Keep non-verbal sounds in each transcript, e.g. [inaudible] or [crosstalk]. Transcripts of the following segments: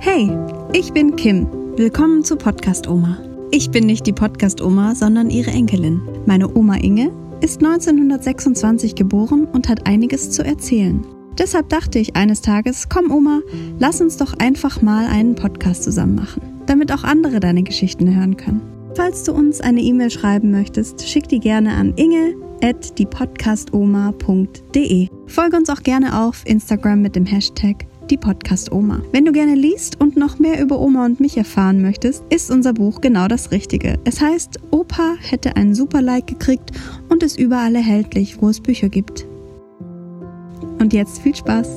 Hey, ich bin Kim. Willkommen zu Podcast Oma. Ich bin nicht die Podcast Oma, sondern ihre Enkelin. Meine Oma Inge ist 1926 geboren und hat einiges zu erzählen. Deshalb dachte ich eines Tages, komm Oma, lass uns doch einfach mal einen Podcast zusammen machen, damit auch andere deine Geschichten hören können. Falls du uns eine E-Mail schreiben möchtest, schick die gerne an inge at diepodcastoma.de. Folge uns auch gerne auf Instagram mit dem Hashtag die Podcast Oma. Wenn du gerne liest und noch mehr über Oma und mich erfahren möchtest, ist unser Buch genau das Richtige. Es heißt, Opa hätte einen super Like gekriegt und ist überall erhältlich, wo es Bücher gibt. Und jetzt viel Spaß.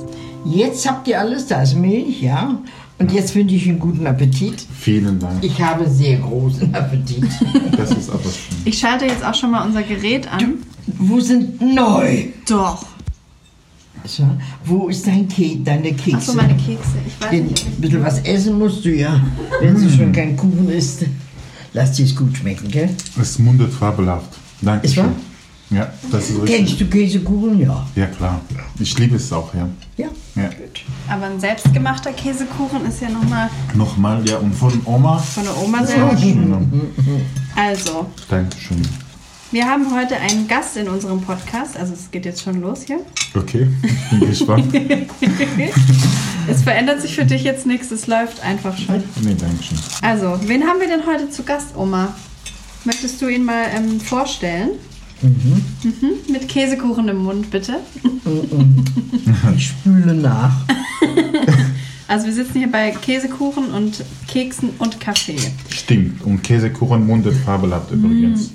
Jetzt habt ihr alles, da ist Milch, ja. Und jetzt wünsche ich einen guten Appetit. Vielen Dank. Ich habe sehr großen Appetit. [laughs] Das ist aber schön. Ich schalte jetzt auch schon mal unser Gerät an. Wo sind neu? Doch. So, wo ist dein Ke deine Kekse? Achso, meine Kekse. Ich weiß Ein nicht. ich- bisschen was essen musst du ja, wenn sie schon kein Kuchen isst. Lass dir es gut schmecken, gell? Es mundet fabelhaft. Danke Ist wahr? Ja, das ist richtig. Kennst du Käsekuchen? Ja. Ja, klar. Ich liebe es auch, ja. Ja. ja. Aber ein selbstgemachter Käsekuchen ist ja nochmal Nochmal, ja, und von Oma. von der Oma selber. schön. [laughs] Also, Dankeschön. Wir haben heute einen Gast in unserem Podcast. Also es geht jetzt schon los hier. Okay, ich bin gespannt. nee, [laughs] Es verändert sich für dich jetzt nichts. Es läuft einfach schon. danke schön. Also, wen haben wir denn heute zu Gast, Oma? Möchtest du ihn mal ähm, vorstellen? Mhm. Mit Käsekuchen im Mund, bitte. Ich spüle nach. [laughs] Also wir sitzen hier bei Käsekuchen und Keksen und Kaffee. Stimmt. Und Käsekuchen mundet fabelhaft übrigens.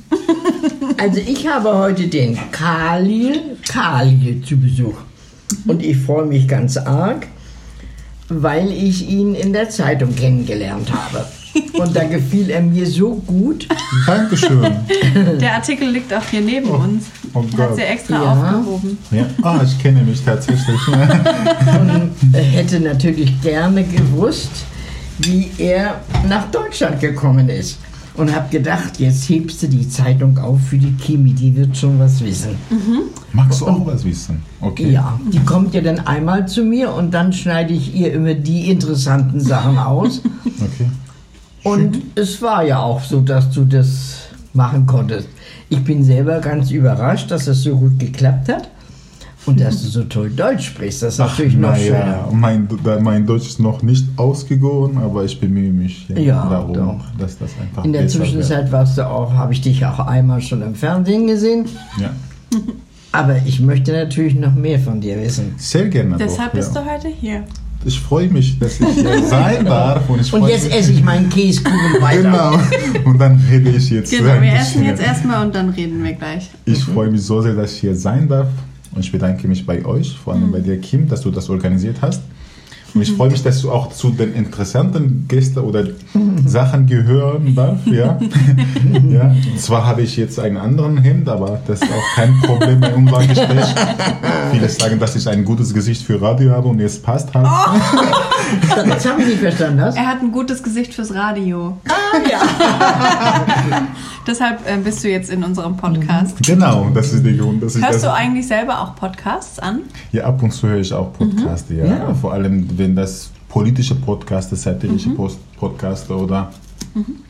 Also ich habe heute den Khalil Khalil zu Besuch. Und ich freue mich ganz arg, weil ich ihn in der Zeitung kennengelernt habe. [laughs] Und da gefiel er mir so gut. Dankeschön. [laughs] Der Artikel liegt auch hier neben uns. oh Hat Gott. sie extra Ja. aufgehoben. Ja. Ah, ich kenne mich tatsächlich. [laughs] Und er hätte natürlich gerne gewusst, wie er nach Deutschland gekommen ist. Und habe gedacht, jetzt hebst du die Zeitung auf für die Kimi, die wird schon was wissen. Magst du auch was wissen? Okay. Ja, die kommt ja dann einmal zu mir und dann schneide ich ihr immer die interessanten Sachen aus. Okay. Und es war ja auch so, dass du das machen konntest. Ich bin selber ganz überrascht, dass es so gut geklappt hat und dass du so toll Deutsch sprichst. Das ist natürlich noch na schöner. ja, mein, mein Deutsch ist noch nicht ausgegoren, aber ich bemühe mich ja, Ja, darum, doch. dass das einfach In der besser wird. Zwischenzeit warst du auch, habe ich dich auch einmal schon im Fernsehen gesehen. Ja. Aber ich möchte natürlich noch mehr von dir wissen. Sehr gerne. Deshalb doch, bist ja. du heute hier. Ich freue mich, dass ich hier [laughs] sein darf. Und, ich Und jetzt mich, esse ich meinen Käsekuchen [laughs] weiter. Genau. Und dann rede ich jetzt. Genau, wir essen jetzt erstmal und dann reden wir gleich. Ich freue mich so sehr, dass ich hier sein darf. Und ich bedanke mich bei euch, vor allem bei dir, Kim, dass du das organisiert hast. Und ich freue mich, dass du auch zu den interessanten Gästen oder [laughs] Sachen gehören darf. Ja. [laughs] ja. Zwar habe ich jetzt einen anderen Hemd, aber das ist auch kein Problem bei unserem [laughs] Gespräch. Viele sagen, dass ich ein gutes Gesicht für Radio habe und jetzt passt halt. Das habe ich nicht verstanden. Das? Er hat ein gutes Gesicht fürs Radio. Ah, ja. Deshalb äh, bist du jetzt in unserem Podcast. Genau, das ist der Grund. Dass ich Hörst das, du eigentlich selber auch Podcasts an? Ja, ab und zu höre ich auch Podcasts, ja. Ja. Vor allem, wenn das politische Podcasts, satirische Post Podcasts oder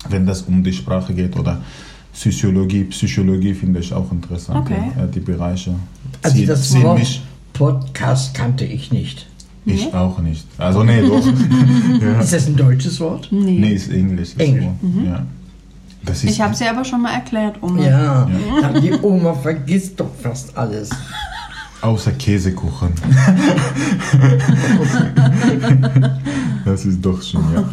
wenn das um die Sprache geht oder Psychologie. Psychologie finde ich auch interessant. Okay. Ja, die Bereiche. Also das Wort mich. Podcast kannte ich nicht. Ich auch nicht. Also, nee, doch. [laughs] ja. Ist das ein deutsches Wort? Nee, ist Englisch. Ist Englisch. So. Ja. Ich habe sie aber schon mal erklärt, Oma. Ja. Dann Die Oma vergisst doch fast alles. außer Käsekuchen. das ist doch schon, ja.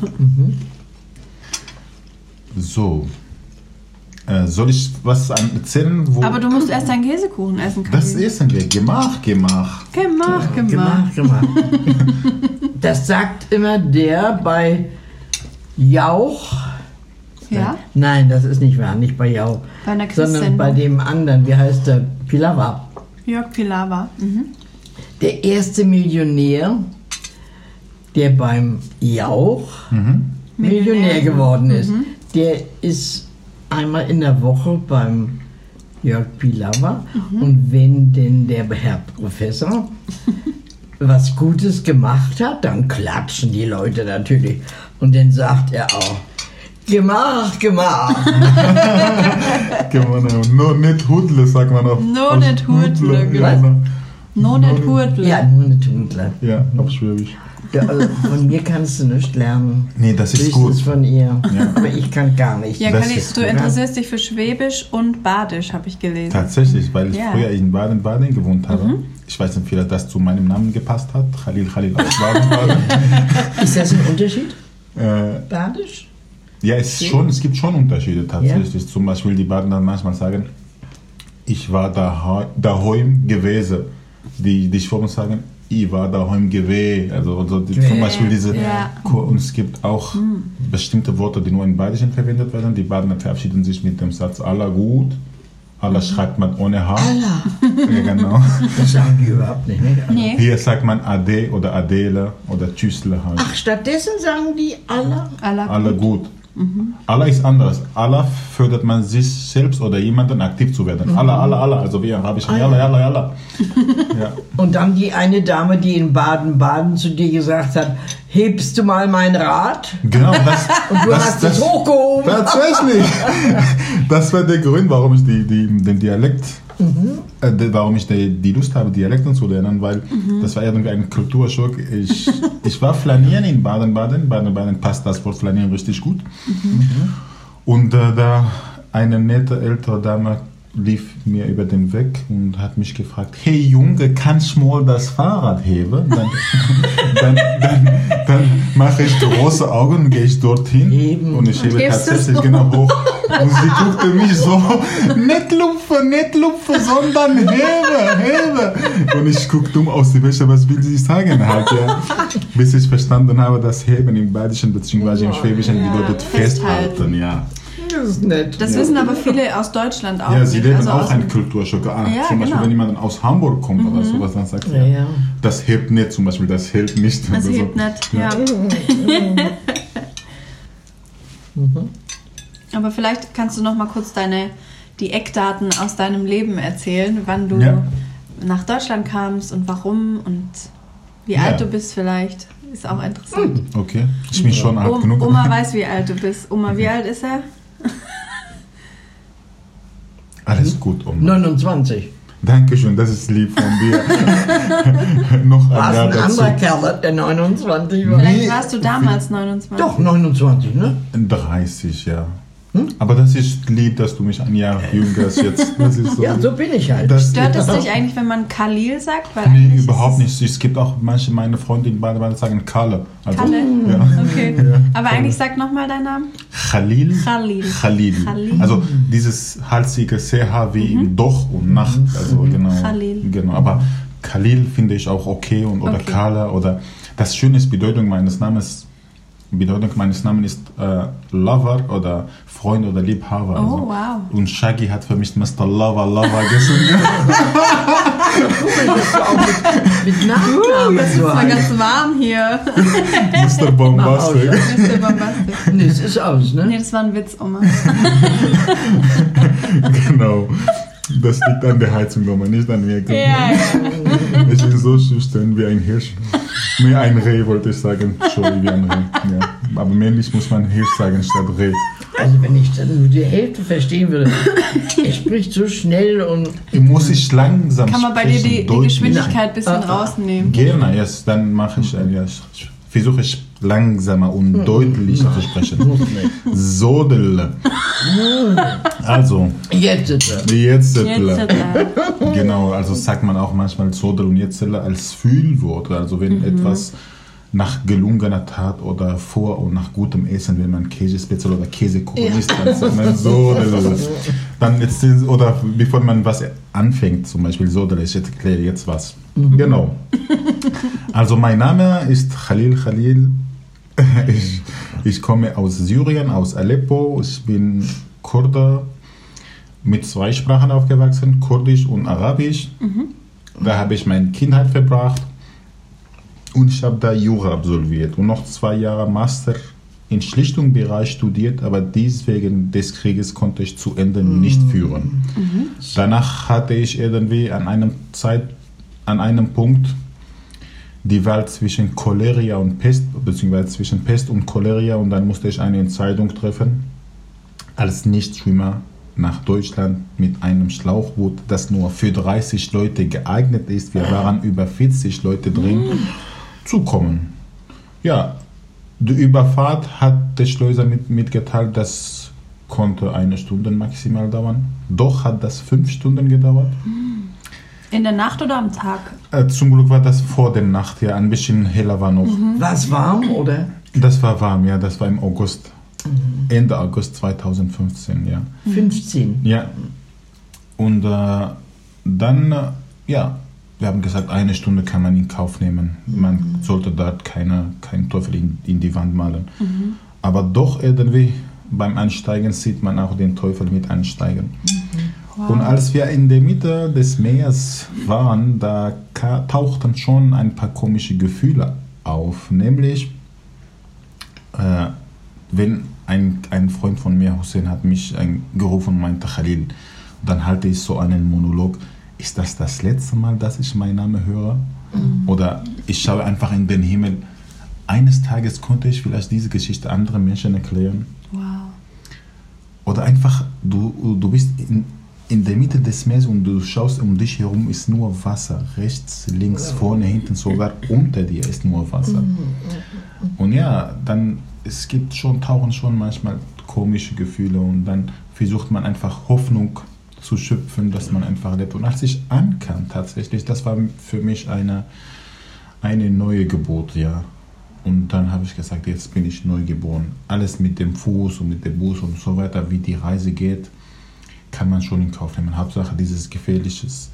So. Äh, soll ich was an- erzählen? Wo Aber du musst erst deinen Käsekuchen essen können. das essen wir. Gemach, gemach. Gemacht, gemacht. Gemacht, gemacht. [laughs] Das sagt immer der bei Jauch. Ja? Nein, das ist nicht wahr, nicht bei Jauch. Bei einer Sondern Quiz-Sendung. bei dem anderen, wie heißt der? Pilawa. Jörg Pilawa. Mhm. Der erste Millionär, der beim Jauch Millionär Millionär. geworden ist. Der ist einmal in der Woche beim Jörg Pilawa und wenn denn der Herr Professor [laughs] was Gutes gemacht hat, dann klatschen die Leute natürlich. Und dann sagt er auch, gemacht, gemacht. [laughs] Genau, nur nicht Hudle, sagt man auch. Nur Aus nicht Hudle, genau. No nicht Hurtle. Ja, nur eine Tundler. Ja, auf Schwäbisch. Ja, also von mir kannst du nicht lernen. Nee, das ist Höchstens gut. von ihr. Ja. Aber ich kann gar nicht. Ja, Kali, ist du gut. interessierst dich für Schwäbisch und Badisch, habe ich gelesen. Tatsächlich, weil ich Ja. früher in Baden-Baden gewohnt habe. Ich weiß nicht, vielleicht das zu meinem Namen gepasst hat. Khalil Khalil aus [laughs] Baden-Baden. Ist das ein Unterschied? äh, Badisch? Ja, es, ist schon, es gibt schon Unterschiede tatsächlich. Zum Beispiel die Badener manchmal sagen, ich war da, daheim gewesen. Die, die Schwaben sagen, ich war daheim gewesen. Also, also die, zum. Beispiel diese, Ja. und es gibt auch bestimmte Worte, die nur im Badischen verwendet werden. Die Badener verabschieden sich mit dem Satz, aller gut. Allah schreibt man ohne H. Allah. [laughs] Ja, genau. [laughs] Das sagen die überhaupt nicht. ne? Nee. Hier sagt man Ade oder Adele oder Tschüssle halt. Ach, stattdessen sagen die Allah. Allah Allah gut. gut. Allah ist anders. Allah fördert man sich selbst oder jemanden aktiv zu werden. Allah, Allah, Allah. Also wie arabisch. Ah, ja. Allah, Allah, Allah. [laughs] Ja. Und dann die eine Dame, die in Baden-Baden zu dir gesagt hat, hebst du mal mein Rad? Genau, [laughs] das, Und du das, hast das, es hochgehoben. Tatsächlich. [laughs] Das war der Grund, warum ich die, die, den Dialekt, de- warum ich die, Lust habe, Dialekten zu lernen, weil das war irgendwie ein Kulturschock. Ich, [laughs] ich war flanieren in Baden-Baden. Baden-Baden passt das Wort flanieren richtig gut. Und äh, da eine nette ältere Dame lief mir über den Weg und hat mich gefragt, hey Junge, kannst du mal das Fahrrad heben? Dann, [laughs] dann, dann, dann mache ich große Augen und gehe ich dorthin Heben. und ich hebe du tatsächlich genau hoch. Und sie guckte mich so, nicht lupfe, nicht lupfe, sondern hebe, hebe. Und ich guck dumm aus die Wäsche, was will sie sagen halt, ja. Bis ich verstanden habe, dass heben im Badischen bzw. im Schwäbischen Ja, bedeutet festhalten. festhalten, ja. Das ist nett. Das wissen aber viele aus Deutschland auch. Ja, sie nicht. leben Also auch einen Kulturschock. Ah, Ja, zum Beispiel, genau. wenn jemand aus Hamburg kommt oder sowas, dann sagt Ja, er, ja. das hebt nicht, zum Beispiel, das hält nicht. Das oder so. hebt nicht, ja. [laughs] Aber vielleicht kannst du noch mal kurz deine, die Eckdaten aus deinem Leben erzählen, wann du Ja. nach Deutschland kamst und warum und wie Ja. alt du bist vielleicht. Ist auch interessant. Okay, ich bin schon alt genug. Oma weiß, wie alt du bist. Oma, wie alt ist er? [laughs] Alles gut, Oma. 29. Dankeschön, das ist lieb von dir. [laughs] Noch ein Jahr ein dazu. anderer Kerl, der 29 war? Vielleicht Nee. warst du damals 29. Doch, 29, ne? 30, ja. Aber das ist lieb, dass du mich ein Jahr jünger bist jetzt. [laughs] Das ist so. Ja, so bin ich halt. das, Stört es dich eigentlich, wenn man Khalil sagt? Weil Nee, überhaupt nicht. Es gibt auch manche, meine Freunde in Baden-Baden sagen Kalle. Also, Kalle? Ja. Okay. [laughs] Ja. Aber eigentlich sag nochmal deinen Namen. Khalil. Khalil. Khalil. Khalil. Also dieses halsige CH wie in Doch und Nacht. Also genau. Mhm. Khalil. Genau. Aber Khalil finde ich auch okay und oder Okay. Kala oder das Schöne ist Bedeutung meines Namens. Bedeutung meines Namens ist äh, Lover oder Freund oder Liebhaber. Also. Oh, wow. Und Shaggy hat für mich Mr. Lover Lover gesungen. [laughs] Mit Nachnamen Das ist mal ganz warm hier. Mr. Bombastic. Mr. Bombastic. Nee, es ist aus, Nee, ne? das war ein Witz, Oma. [laughs] genau. Das liegt an der Heizung, Oma, nicht an mir. Ja, ja. [laughs] Ich bin so schüchtern wie ein Hirsch. Mehr ein Reh, wollte ich sagen. Sorry, wie ein Reh. Ja. Aber männlich muss man Hirsch sagen statt Reh. Also wenn ich dann nur die Hälfte verstehen würde. Er spricht so schnell und Ich muss ich langsam Kann man bei dir sprechen, die, die deutlich. Geschwindigkeit ein bisschen Ah, ah. rausnehmen? Gerne, yes, dann mache ich, äh, ja, ich versuche ich langsamer und Hm. deutlich zu sprechen. Sodel. Also, jetzt ist jetzt, Jetzt hat er. Genau, also sagt man auch manchmal Sodel und Jetzele als Fühlwort. Also wenn Mhm. etwas nach gelungener Tat oder vor und nach gutem Essen, wenn man Käsespitzel oder Käsekuchen isst, dann sagt man Sodel. Dann jetzt, oder bevor man was anfängt, zum Beispiel Sodel, ich erkläre jetzt was. Genau. Also mein Name ist Khalil Khalil. [laughs] Ich, ich komme aus Syrien, aus Aleppo. Ich bin Kurde, mit zwei Sprachen aufgewachsen, Kurdisch und Arabisch. Da habe ich meine Kindheit verbracht und ich habe da Jura absolviert und noch zwei Jahre Master in Schlichtungsbereich studiert, aber dies wegen des Krieges konnte ich zu Ende nicht führen. Danach hatte ich irgendwie an einem Zeit, an einem Punkt die Wahl zwischen Cholera und Pest, beziehungsweise zwischen Pest und Cholera und dann musste ich eine Entscheidung treffen, als Nichtschwimmer nach Deutschland mit einem Schlauchboot, das nur für 30 Leute geeignet ist, wir waren über 40 Leute drin, zu kommen. Ja, die Überfahrt hat der Schleuser mit, mitgeteilt, das konnte eine Stunde maximal dauern. Doch hat das fünf Stunden gedauert. In der Nacht oder am Tag? Äh, zum Glück war das vor der Nacht, ja, ein bisschen heller war noch. War es warm oder? Das war warm, ja, das war im August. Ende August 2015, ja. 15. Ja. Und äh, dann, äh, ja, wir haben gesagt, eine Stunde kann man in Kauf nehmen. Man sollte dort keine, keinen Teufel in, in die Wand malen. Aber doch irgendwie beim Ansteigen sieht man auch den Teufel mit ansteigen. Und als wir in der Mitte des Meeres waren, da tauchten schon ein paar komische Gefühle auf. Nämlich, äh, wenn ein, ein Freund von mir, Hussein, hat mich ein, gerufen und meinte Khalil, dann halte ich so einen Monolog. Ist das das letzte Mal, dass ich meinen Namen höre? Oder ich schaue einfach in den Himmel. Eines Tages konnte ich vielleicht diese Geschichte anderen Menschen erklären. Wow. Oder einfach, du, du bist in, in der Mitte des Meeres und du schaust um dich herum, ist nur Wasser. Rechts, links, vorne, hinten, sogar unter dir ist nur Wasser. Und ja, dann, es gibt schon, tauchen schon manchmal komische Gefühle und dann versucht man einfach Hoffnung zu schöpfen, dass man einfach lebt. Und als ich ankam tatsächlich, das war für mich eine, eine neue Geburt, ja. Und dann habe ich gesagt, jetzt bin ich neu geboren. Alles mit dem Fuß und mit dem Bus und so weiter, wie die Reise geht, kann man schon in Kauf nehmen. Hauptsache dieses gefährliches,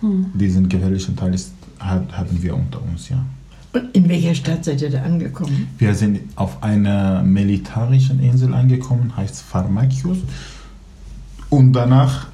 diesen gefährlichen Teil ist, hat, haben wir unter uns, ja. Und in welcher Stadt seid ihr da angekommen? Wir sind auf einer militarischen Insel angekommen, heißt Pharmakios. Und danach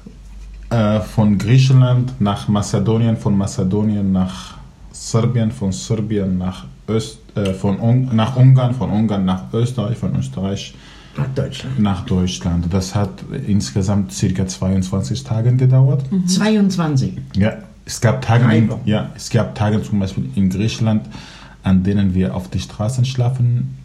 äh, von Griechenland nach Mazedonien, von Mazedonien nach Serbien, von Serbien nach, Öst, äh, von Un nach Ungarn, von Ungarn nach Österreich, von Österreich Nach Deutschland. nach Deutschland. Das hat insgesamt circa 22 Tage gedauert. 22. Ja, es gab Tage, in, ja, es gab Tage zum Beispiel in Griechenland, an denen wir auf die Straßen schlafen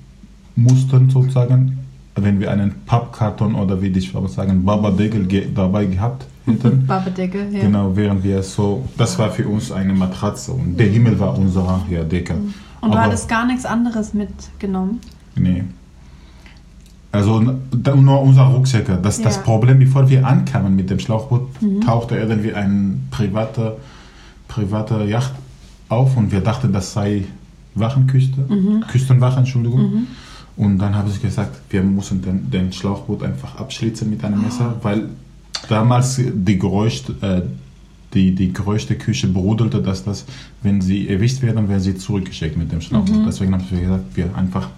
mussten, sozusagen. Wenn wir einen Pappkarton oder wie die Schwaben sagen, Babadeckel ge dabei gehabt hätten. Babedecke, ja. Genau, während wir so, das war für uns eine Matratze und der Himmel war unsere ja, Decke. Und du Aber- hattest gar nichts anderes mitgenommen. Nee. Also nur unser Rucksäcke. Das, das Ja. Problem, bevor wir ankamen mit dem Schlauchboot, tauchte irgendwie ein privater, privater Yacht auf und wir dachten, das sei Wachenküste, Küstenwache, Entschuldigung. Und dann habe ich gesagt, wir müssen den, den Schlauchboot einfach abschlitzen mit einem Messer, weil damals die Geräusch, äh, die, die größte Küche brodelte, dass das, wenn sie erwischt werden, werden sie zurückgeschickt mit dem Schlauchboot. Deswegen habe ich gesagt, wir einfach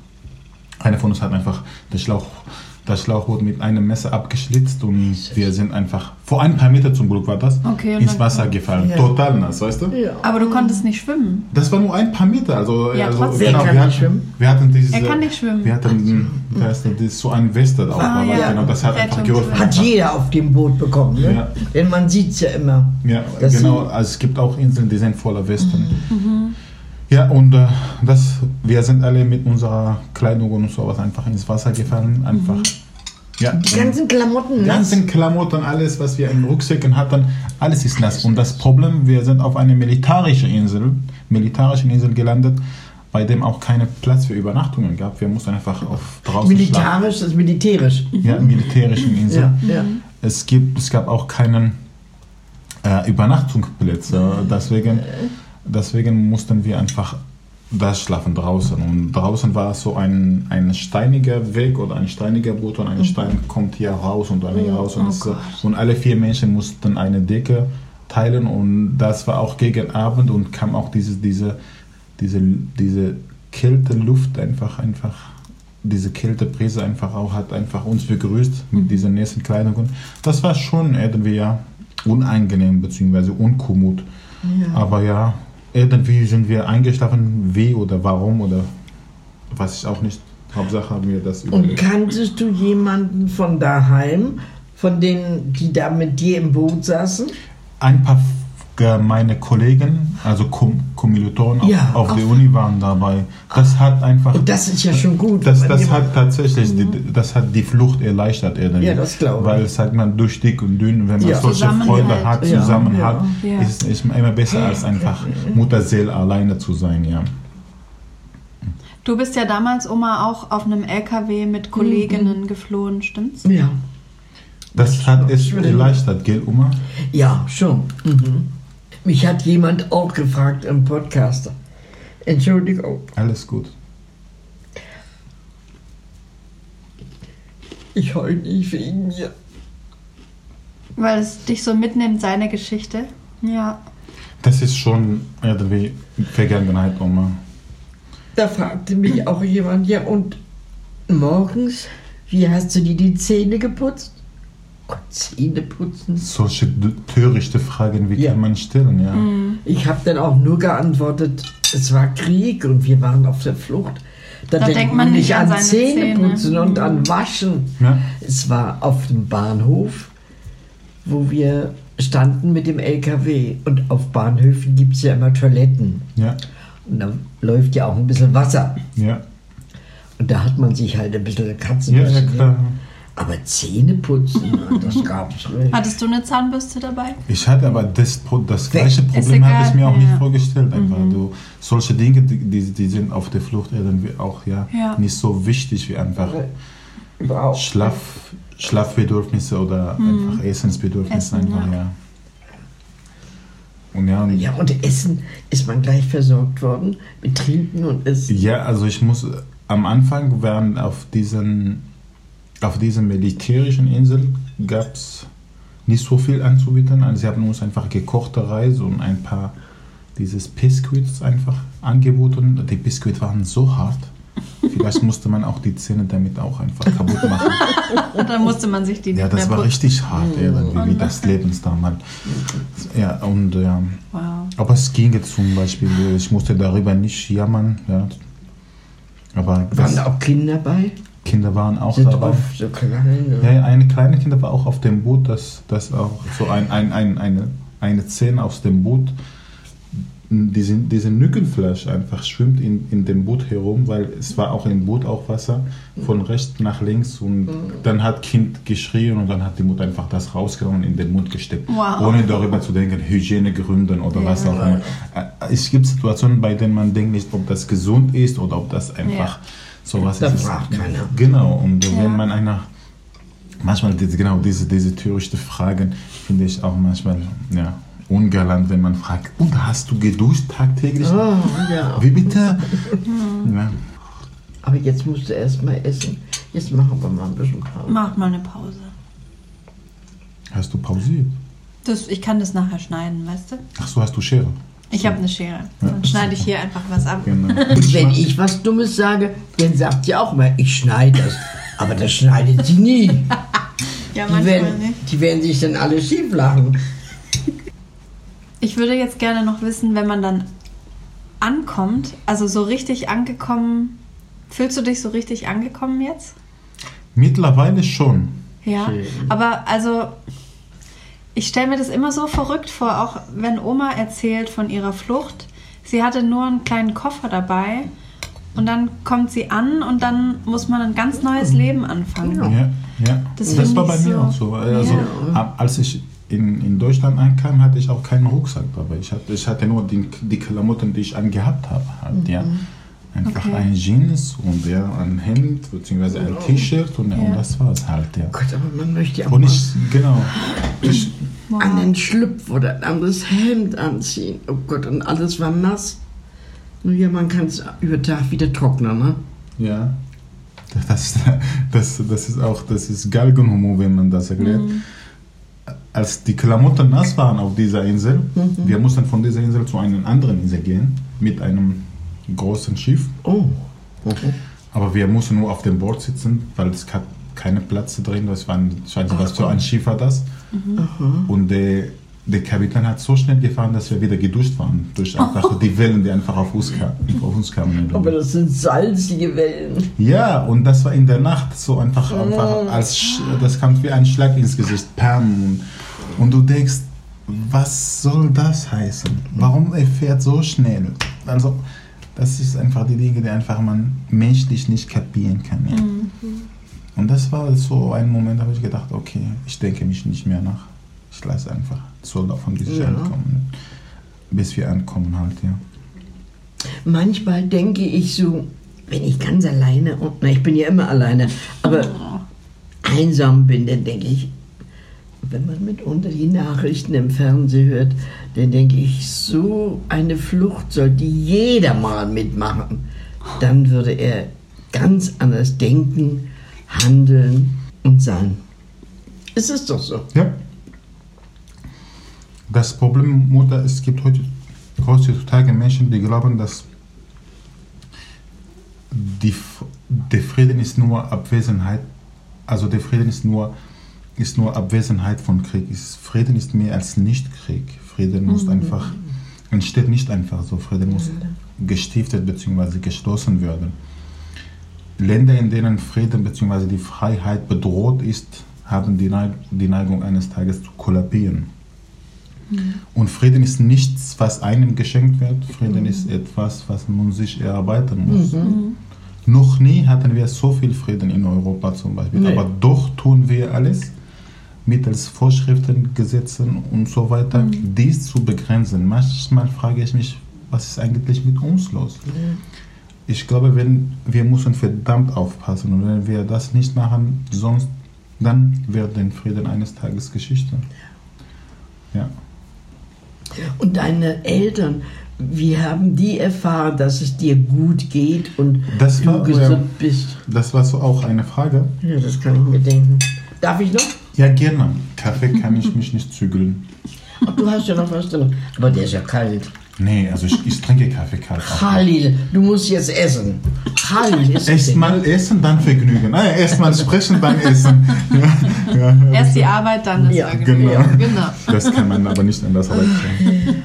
einer von uns hat einfach das, Schlauch, das Schlauchboot mit einem Messer abgeschlitzt und wir sind einfach, vor ein paar Meter zum Glück war das, Okay, ins Wasser gefallen. Ja. Total nass, weißt du? Ja. Aber du konntest nicht schwimmen. Das war nur ein paar Meter. Also, Ja, also trotzdem. Kann wir nicht hatten, schwimmen? Wir hatten diese, Er kann nicht schwimmen. Wir hatten das, das, so ein Weste drauf. Ah, aber ja. genau, das hat einfach geholfen. Hat jeder auf dem Boot bekommen, ne? Ja. Denn man sieht es ja immer. Ja, genau. Also es gibt auch Inseln, die sind voller Westen. Mhm. Ja, und äh, das, wir sind alle mit unserer Kleidung und sowas einfach ins Wasser gefallen. Einfach. Ja, Die ganzen Klamotten Die nass. ganzen Klamotten, alles, was wir in Rucksäcken hatten, alles ist nass. Und das Problem, wir sind auf einer militärischen Insel, militärischen Insel gelandet, bei dem auch keinen Platz für Übernachtungen gab. Wir mussten einfach auf draußen schlafen. Militarisch, das ist militärisch. Ja, militärischen Insel. Ja, ja. Es, gibt, es gab auch keinen äh, Übernachtungsplätze. Deswegen, deswegen mussten wir einfach das schlafen draußen. Und draußen war so ein, ein steiniger Weg oder ein steiniger Boot und ein Stein kommt hier raus und dann hier raus. Und, Oh es, und alle vier Menschen mussten eine Decke teilen. Und das war auch gegen Abend und kam auch diese, diese, diese, diese kälte Luft einfach, einfach diese Kälteprise einfach auch hat einfach uns begrüßt mit diesen nächsten Kleidungen. Das war schon irgendwie ja unangenehm bzw. unkommod. Aber ja, irgendwie sind wir eingeschlafen, wie oder warum oder weiß ich auch nicht. Hauptsache haben wir das Und überlebt. kanntest du jemanden von daheim, von denen, die da mit dir im Boot saßen? Ein paar meine Kollegen, also Kom Kommilitonen auf, Ja, auf der auf- Uni waren dabei. Das hat einfach, Und das ist ja schon gut. das, das hat tatsächlich, die, das hat die Flucht erleichtert irgendwie. Ja, das glaube ich. Weil, sagt man, durch dick und dünn, wenn man Ja. solche. Freunde hat, Ja. Zusammenhalt, Ja. ist es immer besser als einfach Mutterseele alleine zu sein, ja. Du bist ja damals, Oma, auch auf einem LKW mit Kolleginnen geflohen, stimmt's? Ja. Das hat es erleichtert, gell, Oma? Ja, schon. Mhm. Mich hat jemand auch gefragt im Podcast. Entschuldigung, Alles gut. ich heule nicht wegen mir. Weil es dich so mitnimmt, seine Geschichte. Ja. Das ist schon irgendwie Vergangenheit, Oma. Da fragte mich auch jemand, ja und morgens, wie hast du dir die Zähne geputzt? Zähne putzen? Solche törichte Fragen, wie Ja. kann man stellen, ja? Ich habe dann auch nur geantwortet, es war Krieg und wir waren auf der Flucht. Da, Da denkt denkt man nicht an an Zähneputzen Zähne. und an Waschen. Ja. Es war auf dem Bahnhof, wo wir standen mit dem LKW. Und auf Bahnhöfen gibt es ja immer Toiletten. Ja, Und da läuft ja auch ein bisschen Wasser. ja. Und da hat man sich halt ein bisschen Ja, Katzenbürste. ja, klar. Aber Zähne putzen, das [laughs] gab's nicht. Hattest du eine Zahnbürste dabei? Ich hatte aber das, das gleiche Problem hatte ich mir auch nicht ja. vorgestellt. Einfach. Du, solche Dinge, die, die, sind auf der Flucht irgendwie auch ja, Ja. nicht so wichtig wie einfach Überhaupt. Schlaf, Schlafbedürfnisse oder einfach Essensbedürfnisse. Essen, einfach, ja. ja. Und ja, und Ja, und Essen ist man gleich versorgt worden mit Trinken und Essen. Ja, also ich muss am Anfang waren auf diesen auf dieser militärischen Insel gab es nicht so viel anzubieten. Also sie haben uns einfach gekochte Reis und ein paar dieses Biscuits einfach angeboten. Die Biscuits waren so hart. Vielleicht [laughs] musste man auch die Zähne damit auch einfach kaputt machen. [laughs] Und dann musste man sich die Ja, das mehr war putzen. richtig hart, irgendwie, wie das Lebensdauer. Ja, und ja. Wow. Aber es ginge zum Beispiel, ich musste darüber nicht jammern. Ja. Aber Waren das, da auch Kinder bei? Kinder waren auch Sind dabei. oft so kleine. Ja, ja, eine kleine Kinder war auch auf dem Boot, das, das auch so ein, ein, ein, eine, eine Szene aus dem Boot. Diese, diese Nückenfleisch einfach schwimmt in, in dem Boot herum, weil es war auch im Boot auch Wasser, von rechts nach links und dann hat Kind geschrien und dann hat die Mutter einfach das rausgenommen und in den Mund gesteckt, Wow. ohne darüber zu denken, Hygienegründen oder Ja. was auch immer. Äh, Es gibt Situationen, bei denen man denkt nicht, ob das gesund ist oder ob das einfach Ja. Sowas Da ist. fragt keiner. Genau, und Ja. wenn man einer, manchmal diese, genau diese, diese törichte Fragen finde ich auch manchmal ja, ungalant, wenn man fragt, und hast du geduscht tagtäglich? Oh, ja. Wie bitte? [laughs] ja. Aber jetzt musst du erst mal essen. Jetzt machen wir mal ein bisschen Pause. Mach mal eine Pause. Hast du pausiert? Das, ich kann das nachher schneiden, weißt du? Ach so, hast du Schere? Ich habe eine Schere. Dann schneide ich hier einfach was ab. Genau. [laughs] Und wenn ich was Dummes sage, dann sagt sie auch mal, ich schneide das. Aber das schneidet sie nie. [laughs] Ja, Die manchmal werden, nicht. die werden sich dann alle schief lachen. Ich würde jetzt gerne noch wissen, wenn man dann ankommt, also so richtig angekommen, fühlst du dich so richtig angekommen jetzt? Mittlerweile schon. Ja, Schön. aber also ich stelle mir das immer so verrückt vor, auch wenn Oma erzählt von ihrer Flucht. Sie hatte nur einen kleinen Koffer dabei und dann kommt sie an und dann muss man ein ganz neues Leben anfangen. Ja, ja. Das Das, war bei mir so- auch so. Also, Ja. als ich in, in Deutschland ankam, hatte ich auch keinen Rucksack dabei. Ich hatte, ich hatte nur die, die Klamotten, die ich angehabt habe. Halt, ja. Einfach Okay. ein Jeans und ja, ein Hemd bzw. ein T-Shirt und, ja. und das war es halt. Ja. Gott, aber man möchte ja auch Und ich, genau. Ich, Wow. an den Schlüpf oder ein anderes Hemd anziehen. Oh Gott, und alles war nass. Nun ja, man kann es über Tag wieder trocknen, ne? ja. Das, das, das ist auch, das ist Galgenhumor, wenn man das erklärt. Als die Klamotten nass waren auf dieser Insel, wir mussten von dieser Insel zu einer anderen Insel gehen, mit einem großen Schiff. Oh. Aber wir mussten nur auf dem Boot sitzen, weil es gab keine Plätze drin. Das war, ein, nicht, was für ein Schiff war das. Und der, der Kapitän hat so schnell gefahren, dass wir wieder geduscht waren. Durch [laughs] einfach die Wellen, die einfach auf uns, auf uns kamen. Aber das sind salzige Wellen. Ja, und das war in der Nacht so einfach, einfach als das kam wie ein Schlag ins Gesicht. Pam. Und du denkst, was soll das heißen? Warum er fährt so schnell? Also, das ist einfach die Dinge, die einfach man menschlich nicht kapieren kann. Ja. Und das war so ein Moment, da habe ich gedacht, okay, ich denke mich nicht mehr nach. Ich lasse einfach so laufen, bis ich Ja. ankomme. Bis wir ankommen halt, ja. Manchmal denke ich so, wenn ich ganz alleine, und, na, ich bin ja immer alleine, aber einsam bin, dann denke ich, wenn man mitunter die Nachrichten im Fernsehen hört, dann denke ich, so eine Flucht sollte jeder mal mitmachen. Dann würde er ganz anders denken, handeln und sein. Ist es doch so. Ja. Das Problem, Mutter, es gibt heute, heutzutage Menschen, die glauben, dass die, der Frieden ist nur Abwesenheit, also der Frieden ist nur, ist nur Abwesenheit von Krieg. Ist, Frieden ist mehr als Nicht-Krieg. Frieden muss einfach, entsteht nicht einfach so. Frieden muss gestiftet bzw. gestoßen werden. Länder, in denen Frieden bzw. die Freiheit bedroht ist, haben die, Neig die Neigung eines Tages zu kollabieren. Und Frieden ist nichts, was einem geschenkt wird. Frieden ist etwas, was man sich erarbeiten muss. Noch nie hatten wir so viel Frieden in Europa zum Beispiel. Nee. Aber doch tun wir alles mittels Vorschriften, Gesetzen und so weiter, dies zu begrenzen. Manchmal frage ich mich, was ist eigentlich mit uns los? Ich glaube, wenn, wir müssen verdammt aufpassen und wenn wir das nicht machen, sonst dann wird der Frieden eines Tages Geschichte. Ja. Und deine Eltern, wie haben die erfahren, dass es dir gut geht und Das du war- gesund ja. bist? Das war so auch eine Frage. Ja, das kann ich mir denken. Darf ich noch? Ja, gerne. Kaffee kann ich mich nicht zügeln. [laughs] Ach, du hast ja noch was drin. Aber der ist ja kalt. Nee, also ich, ich trinke Kaffee kalt. auch. Khalil, du musst jetzt essen. Khalil ist Erst mal essen, dann Vergnügen. Ah, ja, erst mal sprechen, dann essen. [laughs] Ja, ja. Erst die Arbeit, dann das Ja, Vergnügen. genau. genau. Das kann man aber nicht anders [laughs] erklären.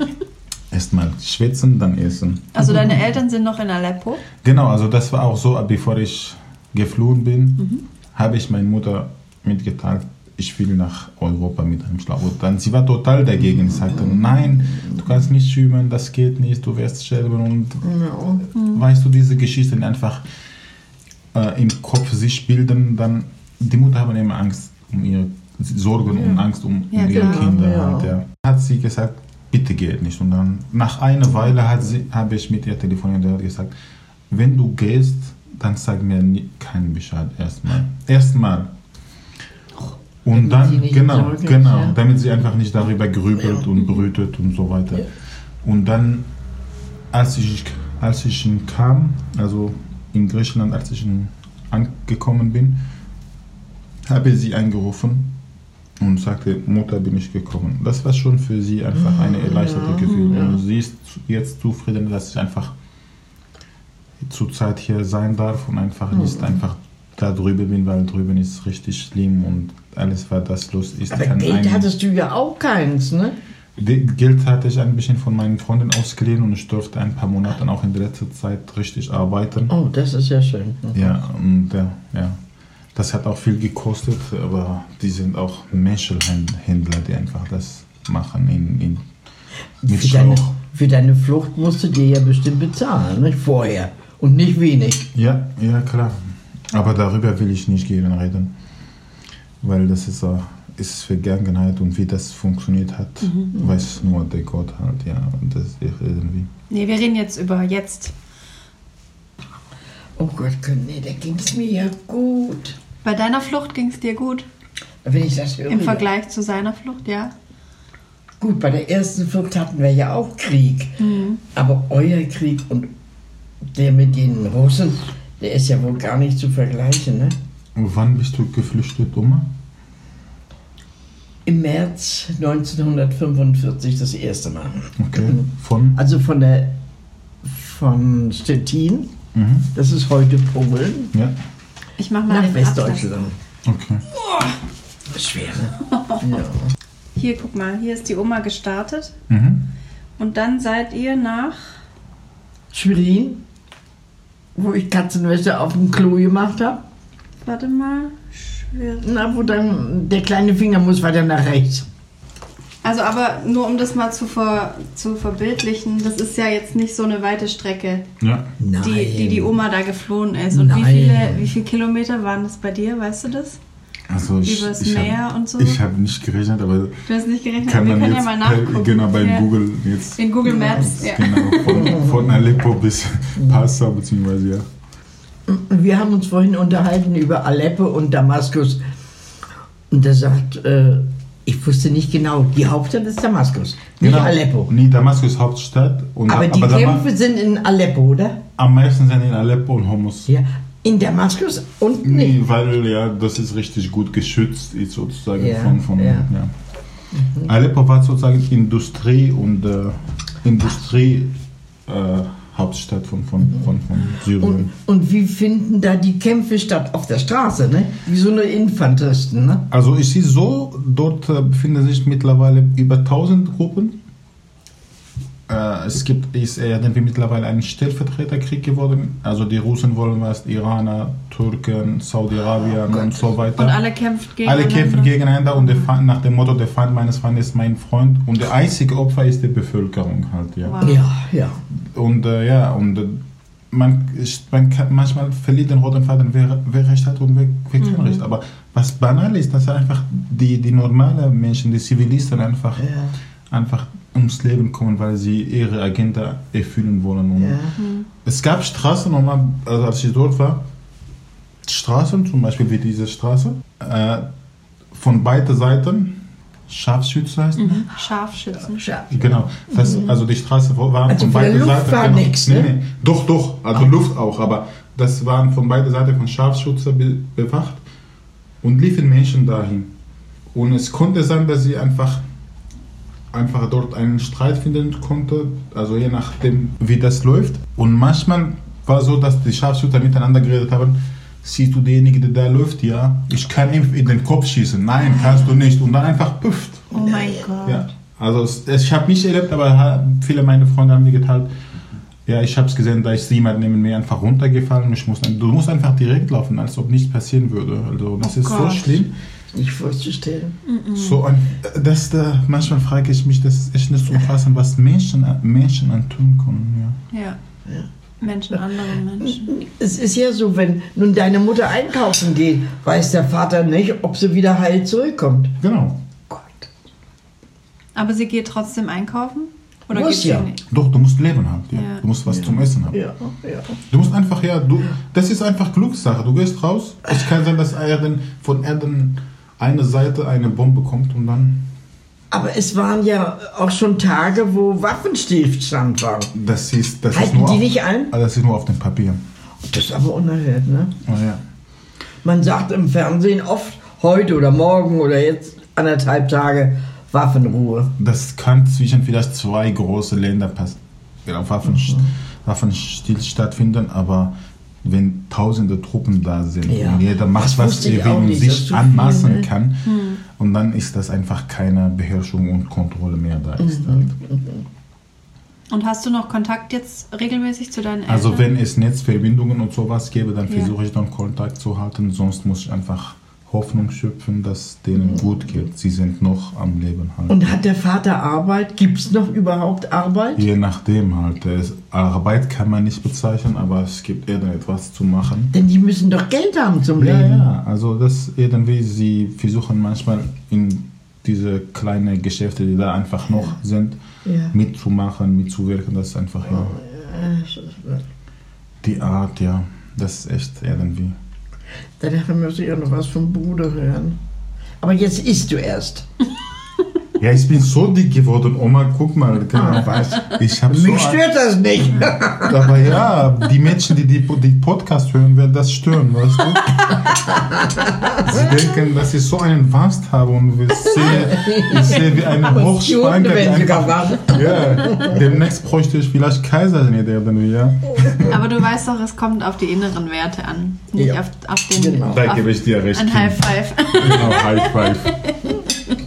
Erst mal schwitzen, dann essen. Also deine Eltern sind noch in Aleppo? Genau, also das war auch so, bevor ich geflohen bin, habe ich meiner Mutter mitgeteilt, ich will nach Europa mit einem Schlauchboot. Dann sie war total dagegen. Sie sagte, nein, du kannst nicht schwimmen, das geht nicht, du wirst sterben. Und weißt du, diese Geschichten einfach äh, im Kopf sich bilden, dann die Mutter haben immer Angst um ihre Sorgen und Angst um, Ja, um ihre klar. Kinder. Ja. Und, ja. Hat sie gesagt, bitte geht nicht. Und dann nach einer Weile hat sie, habe ich mit ihr telefoniert und hat gesagt, wenn du gehst, dann sag mir nie, keinen Bescheid erstmal. Erstmal. Und dann, genau, Sorge ist, genau, ja. damit sie einfach nicht darüber grübelt und brütet und so weiter. Ja. Und dann, als ich, als ich kam, also in Griechenland, als ich angekommen bin, habe ich sie angerufen und sagte, Mutter, bin ich gekommen. Das war schon für sie einfach eine erleichterte Gefühl. Und sie ist jetzt zufrieden, dass ich einfach zurzeit hier sein darf und einfach nicht einfach da drüben bin, weil drüben ist richtig schlimm und alles, was das los ist. Aber Geld einen- hattest du ja auch keins, ne? Geld hatte ich ein bisschen von meinen Freunden ausgeliehen und ich durfte ein paar Monate auch in der letzten Zeit richtig arbeiten. Oh, das ist ja schön. Ja, und ja, ja. Das hat auch viel gekostet, aber die sind auch Menschenhändler, die einfach das machen in, in, mit Für deine, für deine Flucht musst du dir ja bestimmt bezahlen, nicht? Vorher. Und nicht wenig. Ja, ja, klar. Aber darüber will ich nicht gerne reden, weil das ist, äh, ist Vergangenheit und wie das funktioniert hat, weiß nur der Gott halt, ja. Und das ist irgendwie. Nee, wir reden jetzt über jetzt. Oh Gott, nee, da ging es mir ja gut. Bei deiner Flucht ging es dir gut. Wenn ich das höre. Im. Vergleich zu seiner Flucht, ja. Gut, bei der ersten Flucht hatten wir ja auch Krieg. Aber euer Krieg und der mit den Russen, der ist ja wohl gar nicht zu vergleichen, ne? Wann bist du geflüchtet, Oma? Im März 1945 das erste Mal. Okay. Von? Also von der von Stettin, Mhm. das ist heute Polen, Ja. Ich mach mal nach Westdeutschland. Okay. Schwer, ne? [laughs] ja. Hier, guck mal, hier ist die Oma gestartet. Mhm. Und dann seid ihr nach. Schwerin, wo ich Katzenwäsche auf dem Klo gemacht habe. Warte mal. Schwer. Na, wo dann der kleine Finger muss weiter nach rechts. Also aber nur um das mal zu, ver, zu verbildlichen, das ist ja jetzt nicht so eine weite Strecke, Ja. Nein. die, die die Oma da geflohen ist. Und wie Nein. viele, wie viele Kilometer waren das bei dir, weißt du das? Also ich, Übers ich Meer hab, und so? Ich habe nicht gerechnet, aber Du hast nicht gerechnet, kann man können jetzt ja mal nachgucken. genau bei ja. Google jetzt In Google Maps, ja. genau von, von Aleppo bis [laughs] Passau beziehungsweise ja. Wir haben uns vorhin unterhalten über Aleppo und Damaskus. Und er sagt, äh, ich wusste nicht genau, die Hauptstadt ist Damaskus, nicht Genau. Aleppo. Nee, Damaskus Hauptstadt. Und Aber die Dama- Kämpfe sind in Aleppo, oder? am meisten sind in Aleppo und Homs. Ja. In Damaskus und Nee, nicht. weil ja, das ist richtig gut geschützt, ist sozusagen Ja, von, von ja. ja. Aleppo war sozusagen Industrie und äh, Industrie äh, Hauptstadt von, von, von, von Syrien. Und, und wie finden da die Kämpfe statt? Auf der Straße, ne? Wie so eine Infanteristen, ne? Also ich sehe so, dort äh, befinden sich mittlerweile über 1000 Gruppen. Äh, es gibt, ist irgendwie mittlerweile ein Stellvertreterkrieg geworden. Also die Russen wollen was, Iraner, Türken, Saudi-Arabien und so weiter. Und alle kämpfen gegen Alle kämpfen gegeneinander und der Feind, nach dem Motto, der Feind meines Feindes ist mein Freund. Und der einzige Opfer ist die Bevölkerung halt, ja. Wow. Ja, ja. Und äh, ja, und äh, man, ist- man kann manchmal verliert den roten Faden, wer, wer recht hat und wer, wer kein Recht. Aber was banal ist, dass einfach die, die normalen Menschen, die Zivilisten einfach, Ja. Einfach ums Leben kommen, weil sie ihre Agenda erfüllen wollen. Und Ja. Es gab Straßen, nochmal, also als ich dort war, Straßen, zum Beispiel wie diese Straße, äh, von beiden Seiten, Scharfschütze heißt Mhm. Scharfschützen. Schade. Genau, das, also die Straße war Also von beiden Luft Seiten. war genau. nix, nee, ne? nee. Doch, doch, also Luft auch, aber das waren von beiden Seiten von Scharfschütze be bewacht und liefen Menschen dahin. Und es konnte sein, dass sie einfach, einfach dort einen Streit finden konnte, also je nachdem, wie das läuft. Und manchmal war so, dass die Scharfschützer miteinander geredet haben, siehst du denjenigen, der da läuft, ja, ich kann ihm in den Kopf schießen. Nein, kannst du nicht. Und dann einfach püfft. Oh mein Gott. Ja, also es, ich habe nicht erlebt, aber viele meiner Freunde haben mir geteilt, ja, ich habe es gesehen, da ist jemand neben mir einfach runtergefallen. Ich muss, du musst einfach direkt laufen, als ob nichts passieren würde. Also das Oh ist so Gott. schlimm. Nicht vorzustellen. So ein, das, da, manchmal frage ich mich, das ist echt nicht zu fassen, was Menschen, Menschen antun können. Ja. Ja. Menschen, andere Menschen. Es ist ja so, wenn nun deine Mutter einkaufen geht, weiß der Vater nicht, ob sie wieder heil zurückkommt. Genau. Gott. Aber sie geht trotzdem einkaufen? Oder Muss ja. nicht? Doch, du musst Leben haben. Ja. Ja. Du musst was zum Essen haben. Ja, ja. Du musst einfach, ja, du, das ist einfach Glückssache. Du gehst raus. Es kann sein, dass Erden, von Erden eine Seite eine Bombe kommt und dann. Aber es waren ja auch schon Tage, wo Waffenstillstand war. Das ist, das ist Halten nur die auf, nicht ein? Ah, Das ist nur auf dem Papier. Das ist aber unerhört, ne? Oh, ja. Man sagt im Fernsehen oft, heute oder morgen oder jetzt anderthalb Tage Waffenruhe. Das kann zwischen vielleicht zwei große Länder ja, Waffen, Mhm. Waffenstill stattfinden, aber wenn tausende Truppen da sind Ja. und jeder macht, was er will und sich zu viel, anmaßen ne? kann, und dann ist das einfach keine Beherrschung und Kontrolle mehr da ist. Mhm. Halt. Und hast du noch Kontakt jetzt regelmäßig zu deinen Eltern? Also wenn es Netzverbindungen und sowas gäbe, dann Ja. versuche ich dann Kontakt zu halten, sonst muss ich einfach Hoffnung schöpfen, dass denen gut geht. Sie sind noch am Leben halt. Und hat der Vater Arbeit? Gibt es noch überhaupt Arbeit? Je nachdem halt. Arbeit kann man nicht bezeichnen, aber es gibt irgendetwas zu machen. Denn die müssen doch Geld haben zum Ja, Leben. ja, also das irgendwie, sie versuchen manchmal in diese kleinen Geschäfte, die da einfach noch sind, Ja. mitzumachen, mitzuwirken. Das ist einfach ja, die Art, ja, das ist echt irgendwie. Danach muss ich auch noch was vom Bruder hören. Aber jetzt isst du erst. [laughs] Ja, ich bin so dick geworden, Oma, guck mal, genau, [laughs] weißt, ich habe so Mich stört das nicht. [laughs] Aber ja, die Menschen, die die, die Podcast hören, werden das stören, weißt du? [laughs] Sie denken, dass ich so einen Wast habe und ich sehe, ich sehe wie eine was. Ja, demnächst bräuchte ich vielleicht Kaiserschnitt irgendwie, ja. Aber du weißt doch, es kommt auf die inneren Werte an. Nicht Ja. auf, auf den. Genau. Da gebe ich dir recht. Ein. High Five. Genau, High Five.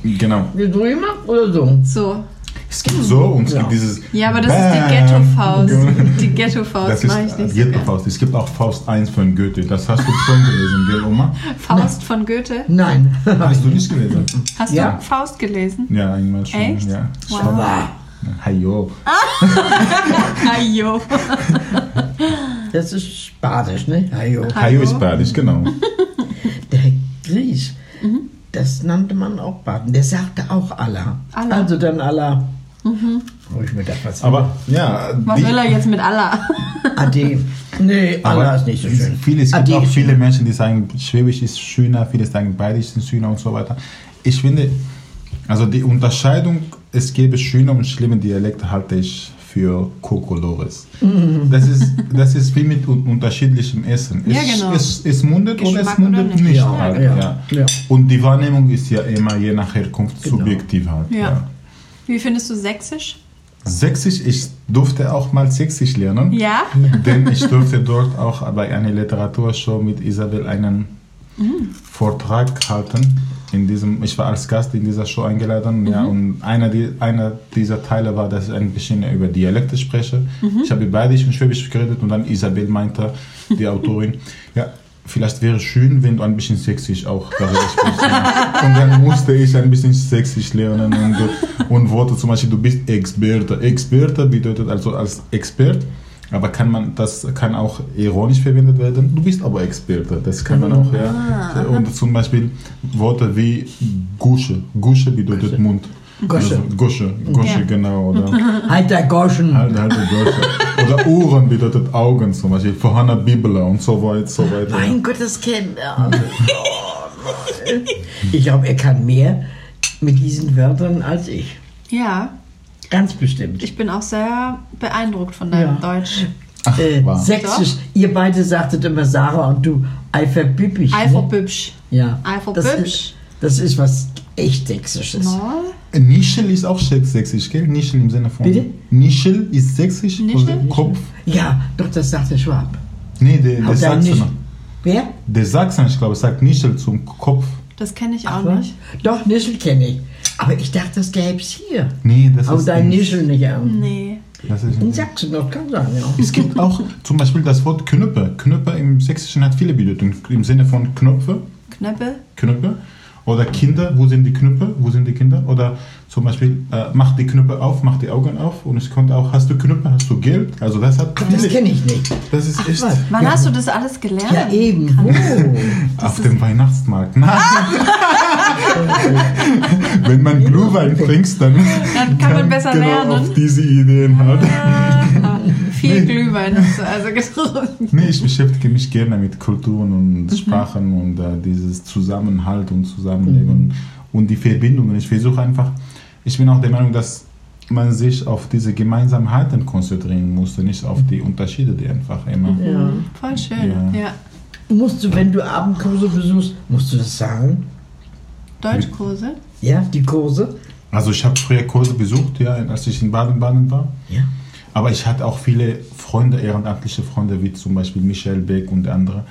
Genau. Wie drüber oder so? So. Es gibt so und es Ja. gibt dieses. Ja, aber das ist Bam. die Ghetto-Faust. Die Ghetto-Faust Das mache ich ist nicht so Ghetto gern. Faust. Es gibt auch Faust 1 von Goethe. Das hast du schon gelesen, gell, Oma? Faust von Goethe. Nein. Hast du nicht gelesen? Hast Ja. du Faust gelesen? Ja, einmal schon. Echt? Ja. Wow. Aber Hajo. [laughs] Ajo. das ist badisch, ne? Hajo. Hajo ist badisch, genau. Der Grieß, das nannte man auch Baden. Der sagte auch Allah. Allah. Also dann Allah. Wo ich mir dachte, was Aber ja, Was die- will er jetzt mit Allah? [laughs] Ade. Nee, aber Allah ist nicht so schön. Viele, es gibt Ade auch viele. Menschen, die sagen, Schwäbisch ist schöner, viele sagen, Bayerisch ist schöner und so weiter. Ich finde, also die Unterscheidung, es gäbe schöne und schlimme Dialekte, halte ich für Kokolores. Mhm. Das, ist, das ist wie mit un unterschiedlichem Essen. Ja, es, genau. es, es mundet oder Geschmack es mundet oder nicht. nicht. Ja, halt, ja, ja. ja. Und die Wahrnehmung ist ja immer je nach Herkunft Genau. subjektiv halt. Ja. Wie findest du Sächsisch? Sächsisch, ich durfte auch mal Sächsisch lernen. Ja? Denn ich durfte dort auch bei einer Literaturshow mit Isabel einen Vortrag halten. In diesem, ich war als Gast in dieser Show eingeladen, ja, und einer, die, einer dieser Teile war, dass ich ein bisschen über Dialekte spreche. Ich habe Bayerisch und Schwäbisch geredet und dann Isabel meinte, die Autorin, [laughs] ja, vielleicht wäre es schön, wenn du ein bisschen Sächsisch auch darüber sprichst. Und dann musste ich ein bisschen Sächsisch lernen und, und Worte zum Beispiel, du bist Experte. Experte bedeutet also als Expert, aber kann man, das kann auch ironisch verwendet werden. Du bist aber Experte, das kann man auch, ja. Und zum Beispiel Worte wie Gusche. Gusche bedeutet Mund. Gosche. Also, Gosche, Gosche, Ja. genau. Oder [laughs] Halt der Goschen. halt, halt Gosche. Oder Ohren bedeutet Augen zum Beispiel. Vorhanna Bibel und so weiter, so weiter. Mein Gott, das kennt [laughs] er. Ich glaube, er kann mehr mit diesen Wörtern als ich. Ja. Ganz bestimmt. Ich bin auch sehr beeindruckt von deinem Ja. Deutsch. Ach, Äh. Sächsisch. Ihr beide sagtet immer Sarah und du Eiferbüppig. Ne? Eifelbübsch. Ja. Eifelbübsch. Das ist, das ist was echt Sächsisches. No. Nischel ist auch sächsisch, gell? Nischel im Sinne von. Bitte? Nischel ist sächsisch. Nischel? oder Kopf. Ja, doch, das sagt der Schwab. Nee, der, der Habt ihr Sachsen. nicht- Wer? Der Sachsen, ich glaube, sagt Nischel zum Kopf. Das kenne ich auch Was? nicht. Doch, Nischel kenne ich. Aber ich dachte, das gäb's hier. Nee, das Aber ist. dein in- Nischel nicht an. Nee. Das ist In Sachsen noch, kann sein, ja. es gibt auch zum Beispiel das Wort Knüppe. Knüppe im Sächsischen hat viele Bedeutungen. Im Sinne von Knöpfe, Knöppel. Knüppe. Oder Kinder, wo sind die Knüppe? Wo sind die Kinder? Oder zum Beispiel, äh, mach die Knüppe auf, mach die Augen auf. Und ich konnte auch, hast du Knüppe, hast du Geld? Also das hat Das kenne ich nicht. Das ist echt. was? Wann Ja, hast du das alles gelernt? Ja, eben. Wo? Auf dem Weihnachtsmarkt. Nein. [laughs] Wenn man Glühwein trinkt, dann, Dann kann man besser genau lernen. auf diese Ideen hat. Viel Glühwein hast du also [laughs] getrunken. Nee, ich beschäftige mich gerne mit Kulturen und Sprachen und äh, dieses Zusammenhalt und Zusammenleben und die Verbindungen. Ich versuche einfach, ich bin auch der Meinung, dass man sich auf diese Gemeinsamkeiten konzentrieren muss und nicht auf die Unterschiede, die einfach immer. Ja. Voll schön. Ja. Ja. Musst du, wenn du Abendkurse besuchst, musst du das sagen? Deutschkurse. Ja, die Kurse? Also ich habe früher Kurse besucht, ja, als ich in Baden-Baden war. Ja. Aber ich hatte auch viele Freunde, ehrenamtliche Freunde, wie zum Beispiel Michael Beck und andere.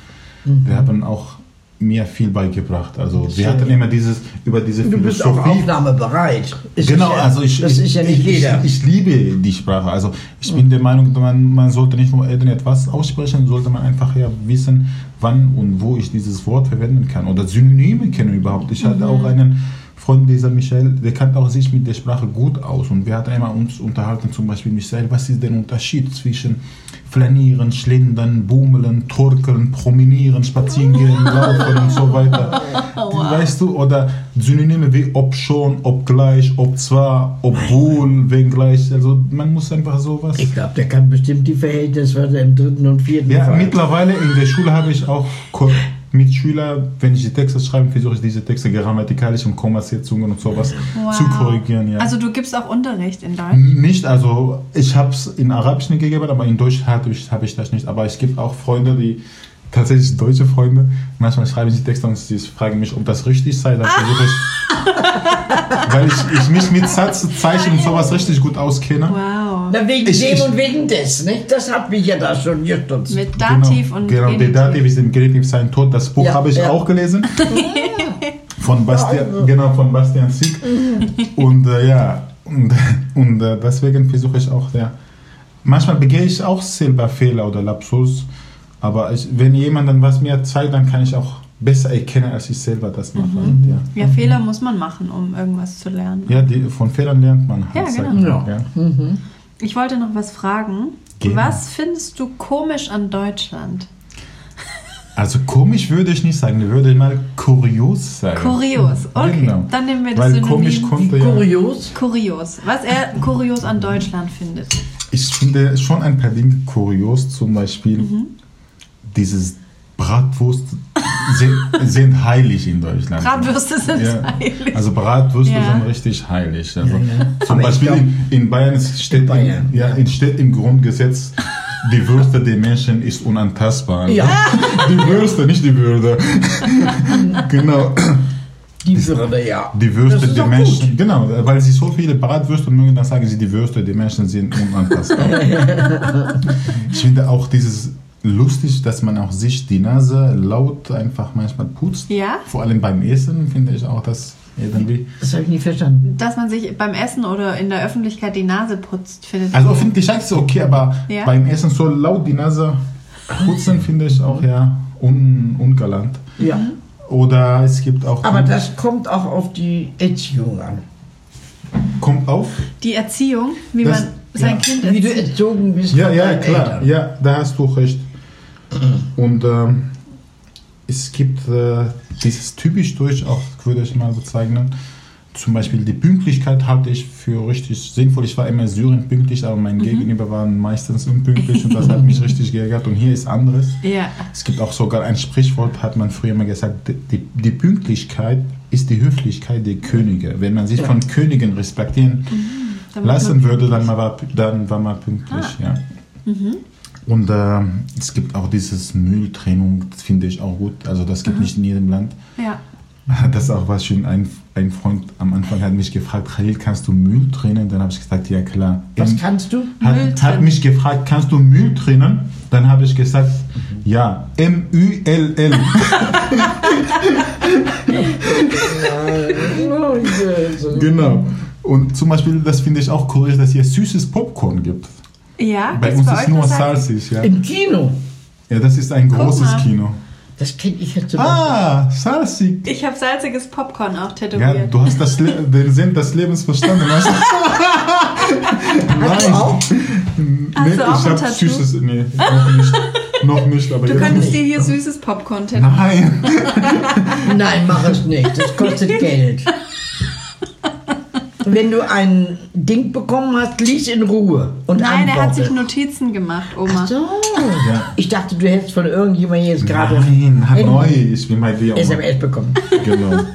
Die haben auch mir viel beigebracht. Also wir Schön. hatten immer dieses über diese Du bist auch Philosophie. aufnahmebereit. Ist Genau, ja, also ich, Das ich, ist ja nicht ich, jeder. Ich, ich liebe die Sprache. Also ich bin der Meinung, man, man sollte nicht nur irgendetwas aussprechen, sollte man einfach ja wissen, wann und wo ich dieses Wort verwenden kann. Oder Synonyme kennen überhaupt. Ich hatte auch einen Freund, dieser Michael, der kannte auch sich mit der Sprache gut aus. Und wir hatten immer uns unterhalten, zum Beispiel Michael, was ist der Unterschied zwischen flanieren, schlendern, bummeln, torkeln, promenieren, spazieren gehen, [laughs] laufen und so weiter. Weißt du, oder Synonyme wie ob schon, obgleich, ob zwar, obwohl, wenngleich. Also man muss einfach sowas. Ich glaube, der kann bestimmt die Verhältniswörter im dritten und vierten Ja, Fall. mittlerweile in der Schule habe ich auch Mitschüler, wenn ich die Texte schreibe, versuche ich diese Texte grammatikalisch und Kommasetzungen und sowas zu korrigieren. Ja. Also du gibst auch Unterricht in Deutsch. Nicht, also ich habe es in Arabisch nicht gegeben, aber in Deutsch habe ich, hab ich das nicht. Aber es gibt auch Freunde, die tatsächlich deutsche Freunde, manchmal schreiben sie Texte und sie fragen mich, ob das richtig sei. Dann versuche ich, [laughs] weil ich, ich mich mit Satzzeichen und sowas richtig gut auskenne. Wow. Na, wegen Ich- dem ich- und wegen des, nicht? Das hat mich ja da schon gestutzt. Mit Dativ genau, und Genau, der Genitiv. Dativ ist im Genitiv sein Tod. Das Buch Ja, habe ich ja. auch gelesen. [laughs] [laughs] Von Bastian, also. genau, von Bastian Sieg. Und äh, ja, Und, und äh, deswegen versuche ich auch, ja, manchmal begehe ich auch selber Fehler oder Lapsus, aber ich, wenn jemand dann was mir zeigt, dann kann ich auch besser erkennen, als ich selber das mache. Mhm. Ja. Ja, Fehler muss man machen, um irgendwas zu lernen. Ja, die, von Fehlern lernt man halt. Ja, genau. Ja. ja. Ich wollte noch was fragen. Gerne. Was findest du komisch an Deutschland? Also komisch würde ich nicht sagen, ich würde mal kurios sagen. Kurios. Okay, Genau. dann nehmen wir das Weil Synonym. komisch kommt ja. Kurios. Kurios. Was er kurios an Deutschland findet. Ich finde schon ein paar Dinge kurios, zum Beispiel Mhm. Dieses Bratwurst sind, sind heilig in Deutschland. Bratwürste sind ja. heilig. Also Bratwürste Ja. sind richtig heilig. Also Ja, ja. Zum Beispiel glaub- in, in Bayern steht, Bayern, im, ja, steht im Grundgesetz, die Würde der Menschen ist unantastbar. Ja. [laughs] Die Würste, nicht die Würde. [laughs] genau. Die Würde, ja. Die Würste der Menschen, genau, weil sie so viele Bratwürste mögen, dann sagen sie, die Würste der Menschen sind unantastbar. [laughs] ich finde auch dieses lustig, dass man auch sich die Nase laut einfach manchmal putzt. Ja? Vor allem beim Essen finde ich auch das irgendwie. Das habe ich nie verstanden. Dass man sich beim Essen oder in der Öffentlichkeit die Nase putzt, findet Also finde ich eigentlich okay, aber Ja? beim Essen so laut die Nase putzen finde ich auch ja un, ungalant. Ja. Oder es gibt auch. Aber das kommt auch auf die Erziehung an. kommt auf. Die Erziehung, wie Das- man sein ja. Kind Wie du erzieht. erzogen bist Ja, von ja, klar. Eltern. Ja, da hast du recht. [clears throat] Und ähm, es gibt äh, dieses typisch Deutsch auch, würde ich mal bezeichnen. Zum Beispiel die Pünktlichkeit halte ich für richtig sinnvoll. Ich war immer Syrien pünktlich, aber mein Gegenüber waren meistens unpünktlich und das hat mich [laughs] richtig geärgert. Und hier ist anderes. Ja. Es gibt auch sogar ein Sprichwort, hat man früher mal gesagt, die, die Pünktlichkeit ist die Höflichkeit der Könige. Wenn man sich von Königen respektieren wird lassen würde, dann war, dann war man pünktlich. Ah. Ja. Mhm. Und äh, es gibt auch dieses Mülltrennung, das finde ich auch gut. Also das gibt nicht in jedem Land. Ja. [laughs] Das ist auch was schön. Ein, ein Freund am Anfang hat mich gefragt, Khalil, kannst du Müll trennen? Dann habe ich gesagt, ja klar. Was Ähm, kannst du? Müll hat, hat mich gefragt, kannst du Müll trennen? Dann habe ich gesagt, ja, M-U-L-L. [laughs] genau. Und zum Beispiel, das finde ich auch kurios, dass hier süßes Popcorn gibt. Ja, Bei uns ist nur salzig, ja. Im Kino. Ja, das ist ein Guck großes mal. Kino. Das kenne ich jetzt so. Ah, salzig. Ich habe salziges Popcorn auch Ja, tätowiert. du hast das Le [laughs] den Sinn des Lebens verstanden. Weißt du? Hast du auch? Hast nee, du auch ich ein hab Tattoo? süßes. Nee, noch nicht. noch nicht, aber du jetzt könntest nicht. dir hier süßes Popcorn tätowieren. Nein. [laughs] Nein, mach es nicht. Das kostet [laughs] Geld. Wenn du ein Ding bekommen hast, lies in Ruhe und Nein, er hat antworte. sich Notizen gemacht, Oma. Ach so. Ja. Ich dachte, du hättest von irgendjemandem jetzt gerade Nein, ein neu. Ich bin bei dir. Oma. SMS bekommen. Genau. [laughs]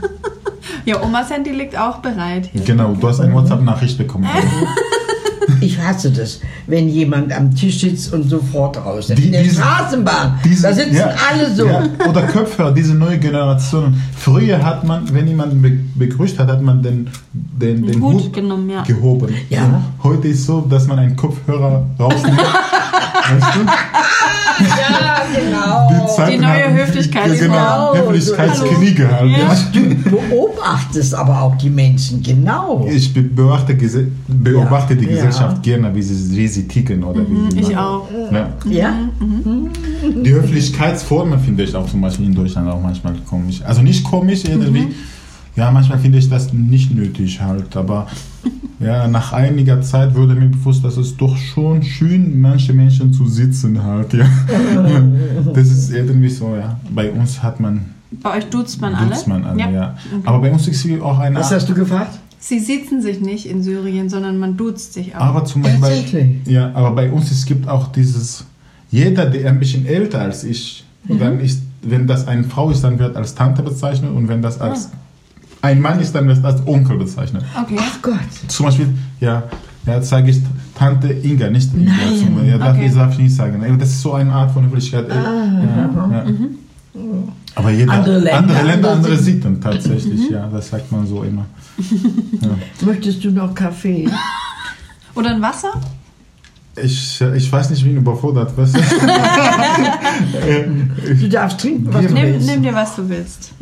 Ja, Omas Handy liegt auch bereit hier. genau, du hast eine WhatsApp-Nachricht bekommen. [laughs] Ich hasse das, wenn jemand am Tisch sitzt und sofort raus. Die- In der diese- Straßenbahn, Diese- da sitzen ja, alle so. Ja, oder Kopfhörer, diese neue Generation. Früher hat man, wenn jemand be begrüßt hat, hat man den, den, den Hut Hut, genommen, ja. gehoben. Ja. Heute ist so, dass man einen Kopfhörer rausnimmt. [laughs] weißt du? Ja, genau. Zeiten Die neue haben- Höflichkeit Ja, ist genau. wow. Höflichkeitskriege halt. Ja. Ja. Du beobachtest aber auch die Menschen, genau. Ich be beobachte, beobachte die Ja. Gesellschaft gerne, wie sie, wie sie ticken oder wie sie Ich machen. auch. Ja. Ja? Die Höflichkeitsformen finde ich auch zum Beispiel in Deutschland auch manchmal komisch. Also nicht komisch irgendwie. Ja, manchmal finde ich das nicht nötig halt. Aber [laughs] ja, nach einiger Zeit wurde mir bewusst, dass es doch schon schön, manche Menschen zu sitzen halt. Ja. [laughs] Das ist irgendwie so, ja. Bei uns hat man, Bei euch duzt man alle? duzt man alle, ja. ja. Aber bei uns ist auch eine Was hast du gefragt? Sie sitzen sich nicht in Syrien, sondern man duzt sich auch. Aber zum Beispiel, ja, aber bei uns es gibt auch dieses, jeder, der ein bisschen älter als ich, dann ist, wenn das eine Frau ist, dann wird als Tante bezeichnet und wenn das als ein Mann ist, dann das als Onkel bezeichnet. okay. Ach Gott. Zum Beispiel, ja, ja sage ich Tante Inga, nicht Inga. Nein. Zum, ja, darf, Okay. ich, darf ich nicht sagen. Das ist so eine Art von Höflichkeit. äh, ja, ja. Aber jeder, Andere Länder, andere, Länder, andere Sitten. Tatsächlich, ja, das sagt man so immer. [laughs] Ja. Möchtest du noch Kaffee? Oder ein Wasser? Ich, ich weiß nicht, wie ihn überfordert. Was? [laughs] Du darfst trinken, was du Nimm, willst. nimm dir, was du willst.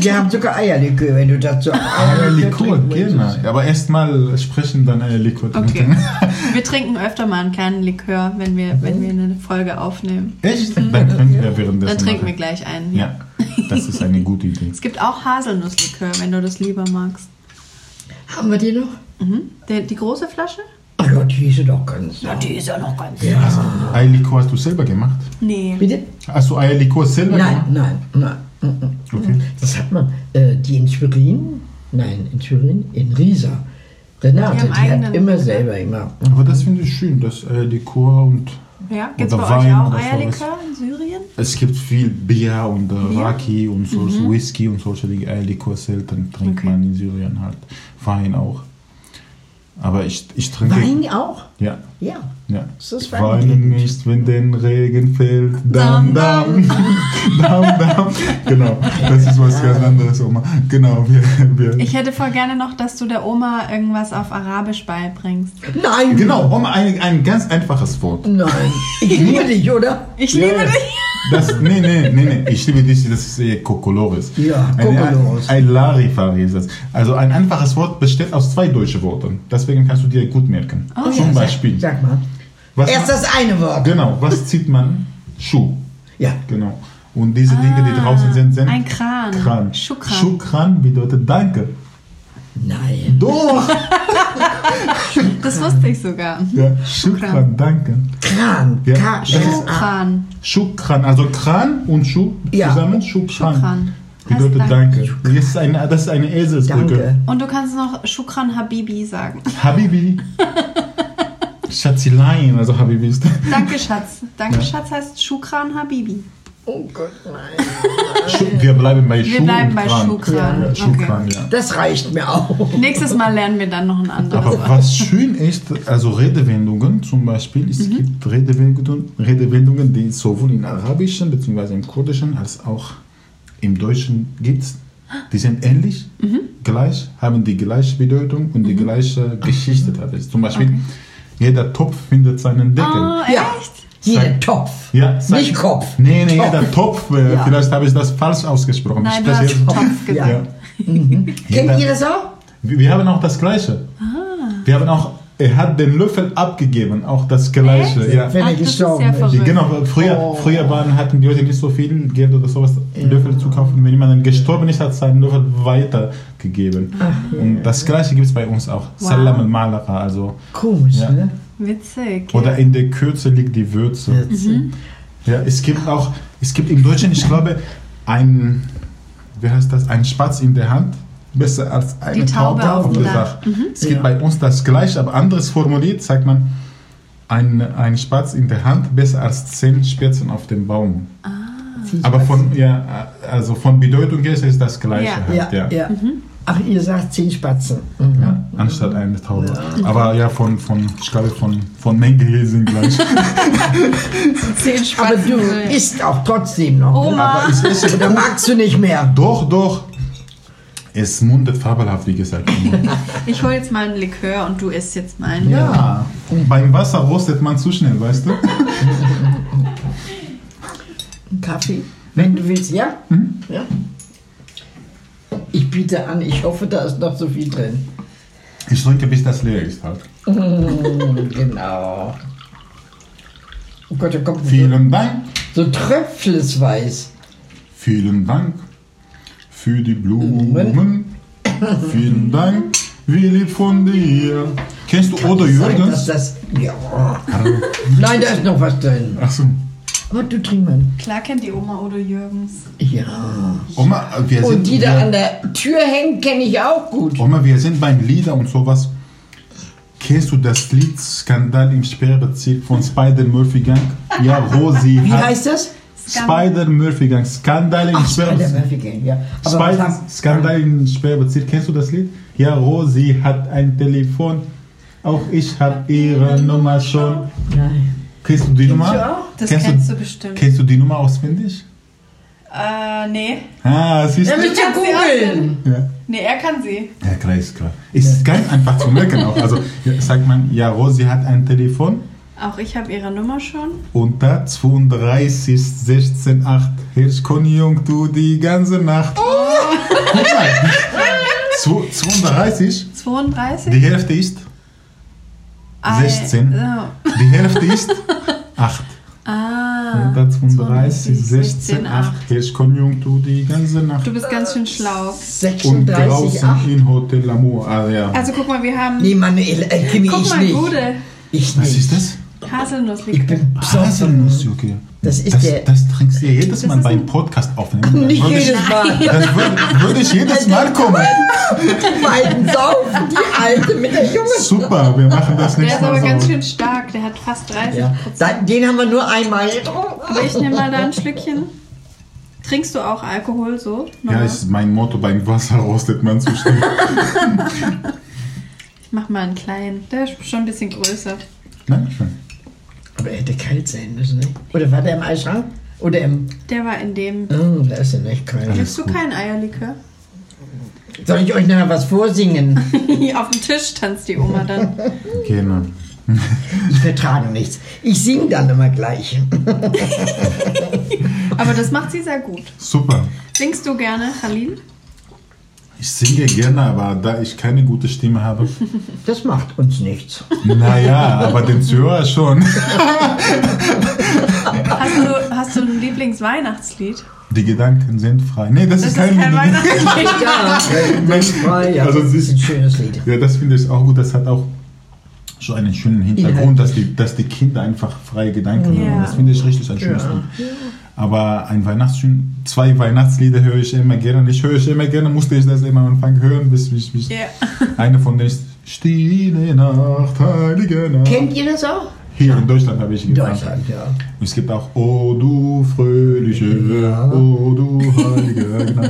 Wir haben sogar Eierlikör, wenn du dazu Eierlikör, trinken willst. genau. Aber erstmal sprechen, dann Eierlikör Okay. trinken. [laughs] Wir trinken öfter mal einen kleinen Likör, wenn wir, wenn wir eine Folge aufnehmen. Echt? Dann trinken wir währenddessen. Dann trinken wir gleich einen. Ja, das ist eine gute Idee. Es gibt auch Haselnusslikör, wenn du das lieber magst. Haben wir die noch? Mhm. Die, die große Flasche? Ja, die ist ja doch ganz. Ja, Die ist ja noch ganz. Eierlikör hast du selber gemacht? Nee. Bitte? Hast du Eierlikör selber Nein, gemacht? nein, nein. mhm. Okay. Das hat man, äh, die in Schwerin, nein, in Schwerin, in Riesa. Renate, Die die, haben hat immer selber immer. Aber das finde ich schön, das Eierlikör und Ja, gibt es bei euch Wein auch oder sowas. Eierlikör in Syrien? es gibt viel Bier und äh, Bier? Raki und so, so Whisky und solche Dinge. Eierlikör selten trinkt Okay. man in Syrien halt. Wein auch. Aber ich, ich trinke... Wein auch? Ja. Ja. Ja. Ist das Wein? Weinen nicht, wenn den Regen fällt. Dam, dam. [laughs] Dam, dam. Genau, das ist was ganz anderes, Oma. Genau, wir, wir Ich hätte voll gerne noch, dass du der Oma irgendwas auf Arabisch beibringst. Nein! Genau, Oma, ein, ein ganz einfaches Wort. Nein. Ich liebe dich, oder? Ich liebe dich. Das, nee, nee, nee, nee, ich liebe dich, das ist eh Kokolores. Ja, Ein- Kokolores. Ein, ein Larifari ist das. Also ein einfaches Wort besteht aus zwei deutschen Worten. Deswegen kannst du dir gut merken. Oh, Zum ja, Beispiel. Sag mal. Was Erst das eine Wort. Genau, was [laughs] zieht man? Schuh. Ja. Genau. Und diese Dinge, die draußen sind, sind Ah, ein Kran. Kran. Schukran. Schukran bedeutet Danke. Nein. Doch! [laughs] Das wusste ich sogar. ja, Schukran, Danke. Kran. Ja. K Das ist- Schukran. Schukran, also Kran und Schuh Ja. zusammen. Schukran. Schukran. Bedeutet Heißt Danke. Das ist eine, das ist eine Eselsbrücke. Danke. Und du kannst noch Shukran Habibi sagen. Habibi. [laughs] Schatzilein, also Habibi ist. Danke, Schatz. Danke, Schatz heißt Shukran Habibi. Oh Gott, nein. Wir bleiben bei Schuh Wir bleiben bei Kran. Shukran. Ja, Okay. Schukran, ja. Das reicht mir auch. Nächstes Mal lernen wir dann noch ein anderes Aber was schön ist, also Redewendungen zum Beispiel, es gibt Redewendungen, Redewendungen, die sowohl im Arabischen bzw. im Kurdischen als auch im Deutschen gibt. Die sind ähnlich, gleich, haben die gleiche Bedeutung und die gleiche Geschichte. Zum Beispiel, jeder Topf findet seinen Deckel. Oh, Ja. echt? Jeder Sein- Topf. Ja, sag- Nicht Kopf. Nee, nee, Topf. jeder Topf. Äh, Ja. Vielleicht habe ich das falsch ausgesprochen. Nein, Ich du spreche hast jetzt- Topf gesagt. Ja. Kennt Jeder- ihr das auch? Wir wir haben auch das Gleiche. Wir haben auch, er hat den Löffel abgegeben, auch das Gleiche. Echt? Ja. Wenn Ach, er ist gestorben ja ist. verrückt. Genau, früher, Oh. früher waren, hatten die Leute nicht so viel Geld oder sowas, Löffel zu kaufen. Wenn jemand dann gestorben ist, hat seinen Löffel weitergegeben. Und das Gleiche gibt es bei uns auch. Wow. Salam al-Malaka, also. Komisch, Ja. ne? Witzig. Oder in der Kürze liegt die Würze. Mhm. Ja, es gibt auch, es gibt im Deutschen, ich glaube, ein, wie heißt das, ein Spatz in der Hand, besser als eine Die Taube Taube auf dem der Dach. Mhm. Es gibt Ja. bei uns das gleiche, aber anderes formuliert, sagt man, ein, ein Spatz in der Hand besser als zehn Spitzen auf dem Baum. Aber von, ja, also von Bedeutung her ist es das gleiche. Ja. Halt, Ja, ja. ja. Ach, ihr sagt zehn Spatzen. Mhm. Ja, anstatt eine Taube. Aber ja, von, von, ich glaube, von, von Menge her sind gleich. [laughs] Zehn Aber Spatzen. du isst auch trotzdem noch. ne? Oma. Aber ich esse Oder magst du nicht mehr? Doch, doch. Es mundet fabelhaft, wie gesagt. [laughs] Ich hole jetzt mal einen Likör und du isst jetzt meinen. ja. Und beim Wasser rostet man zu schnell, weißt du? Einen Kaffee, wenn du willst, ja? Mhm. ja? Ich biete an, ich hoffe, da ist noch so viel drin. Ich trinke, bis das leer ist halt. Mm, [laughs] genau. Oh Gott, da kommt so, Vielen Dank. so tröpfelsweiß. Vielen Dank für die Blumen. Vielen Dank, wie lieb von dir. Kennst du dass Jürgens? das, ja. Nein, da ist noch was drin. Achso. Aber du trink mal. Klar kennt die Oma Odo Jürgens. Ja. Oma, wir sind, Und die wir, da an der Tür hängt, kenne ich auch gut. Oma, wir sind beim Lieder und sowas. Kennst du das Lied Skandal im Sperrbezirk von Spider Murphy Gang? Ja, Rosi Wie hat heißt das? Spider Murphy Gang. Skandal im Sperrbezirk. Murphy Gang, ja. Skandal im Sperrbezirk. Kennst du das Lied? Ja, Rosi hat ein Telefon. Auch ich habe ihre Nummer schon. Nein. Kennst du die Nummer? du auch? Das kennst du bestimmt. Kennst du die Nummer auswendig? Äh, nee. Ah, siehst Ja, du? ihr kannst sie googeln. Ja. Nee, er kann sie. Ja, klar, ist klar. Ist ganz einfach zu merken auch. Also ja, sagt man, ja, Rosi hat ein Telefon, Auch ich habe ihre Nummer schon. Unter 32, 16, 8. Hirschkonjunktur die ganze Nacht. Guck mal. Zwo- 32, 32? die Hälfte ist Ei, 16. so. Die Hälfte ist 8. Ah. 132, 16, 8. 8. Hirschkonjunktur die ganze Nacht. Du bist ganz schön schlau. Und 36, draußen 8. in Hotel Amour. Ah, ja. Also guck mal, wir haben. Nee, Manuel, äh, Kimi, guck ich mal, nicht. Gude. Ich Was nicht. ist das? Haselnusslikör. bin Haselnuss, okay. Das ist das, der- das trinkst du ja jedes Mal beim Podcast aufnehmen. Nicht Würde ich- jedes Mal. Das würde, würde ich jedes Mal kommen. Die beiden saufen, die Alte mit der Junge. Super, wir machen das Der nächste ist aber Mal ganz so. schön stark. Der hat fast 30 Ja. Da, den haben wir nur einmal getrunken. Aber ich nehme mal da ein Schlückchen. Trinkst du auch Alkohol so? Ja, Normal? ist mein Motto, beim Wasser rostet man zu schnell. ich mach mal einen kleinen. Der ist schon ein bisschen größer. Dankeschön. Aber er hätte kalt sein müssen, ne? Oder war der im Eisschrank? Oder im... Der war in dem. Oh, da ist er nicht kalt. Willst du keinen Eierlikör? Soll ich euch noch was vorsingen? [laughs] Auf dem Tisch tanzt die Oma dann. Genau. [laughs] Ich vertrage nichts. Ich singe dann immer gleich. [laughs] Aber das macht sie sehr gut. Super. Singst du gerne, Khalil? Ich singe gerne, aber da ich keine gute Stimme habe, [laughs] Das macht uns nichts. naja, aber den Zuhörer schon. Hast du, hast du ein Lieblingsweihnachtslied? Die Gedanken sind frei. Nee, das, Das ist ist kein, kein Weihnachtslied. Ja, frei. Ja, Also das ist ein schönes Lied. Ja, das finde ich auch gut. Das hat auch so einen schönen Hintergrund, dass die, dass die Kinder einfach freie Gedanken Ja. haben. Das finde ich richtig ein schönes Ja. Lied. Aber ein Weihnachtslied, zwei Weihnachtslieder höre ich immer gerne. Ich höre ich immer gerne, musste ich das immer am Anfang hören, bis ich, bis Ja. [laughs] eine von denen ist Stille Nacht, heilige Nacht. Kennt ihr das auch? Hier in Deutschland habe ich In gekannt. Deutschland, ja. Und es gibt auch Oh du fröhliche, Ja. Oh du heilige. genau.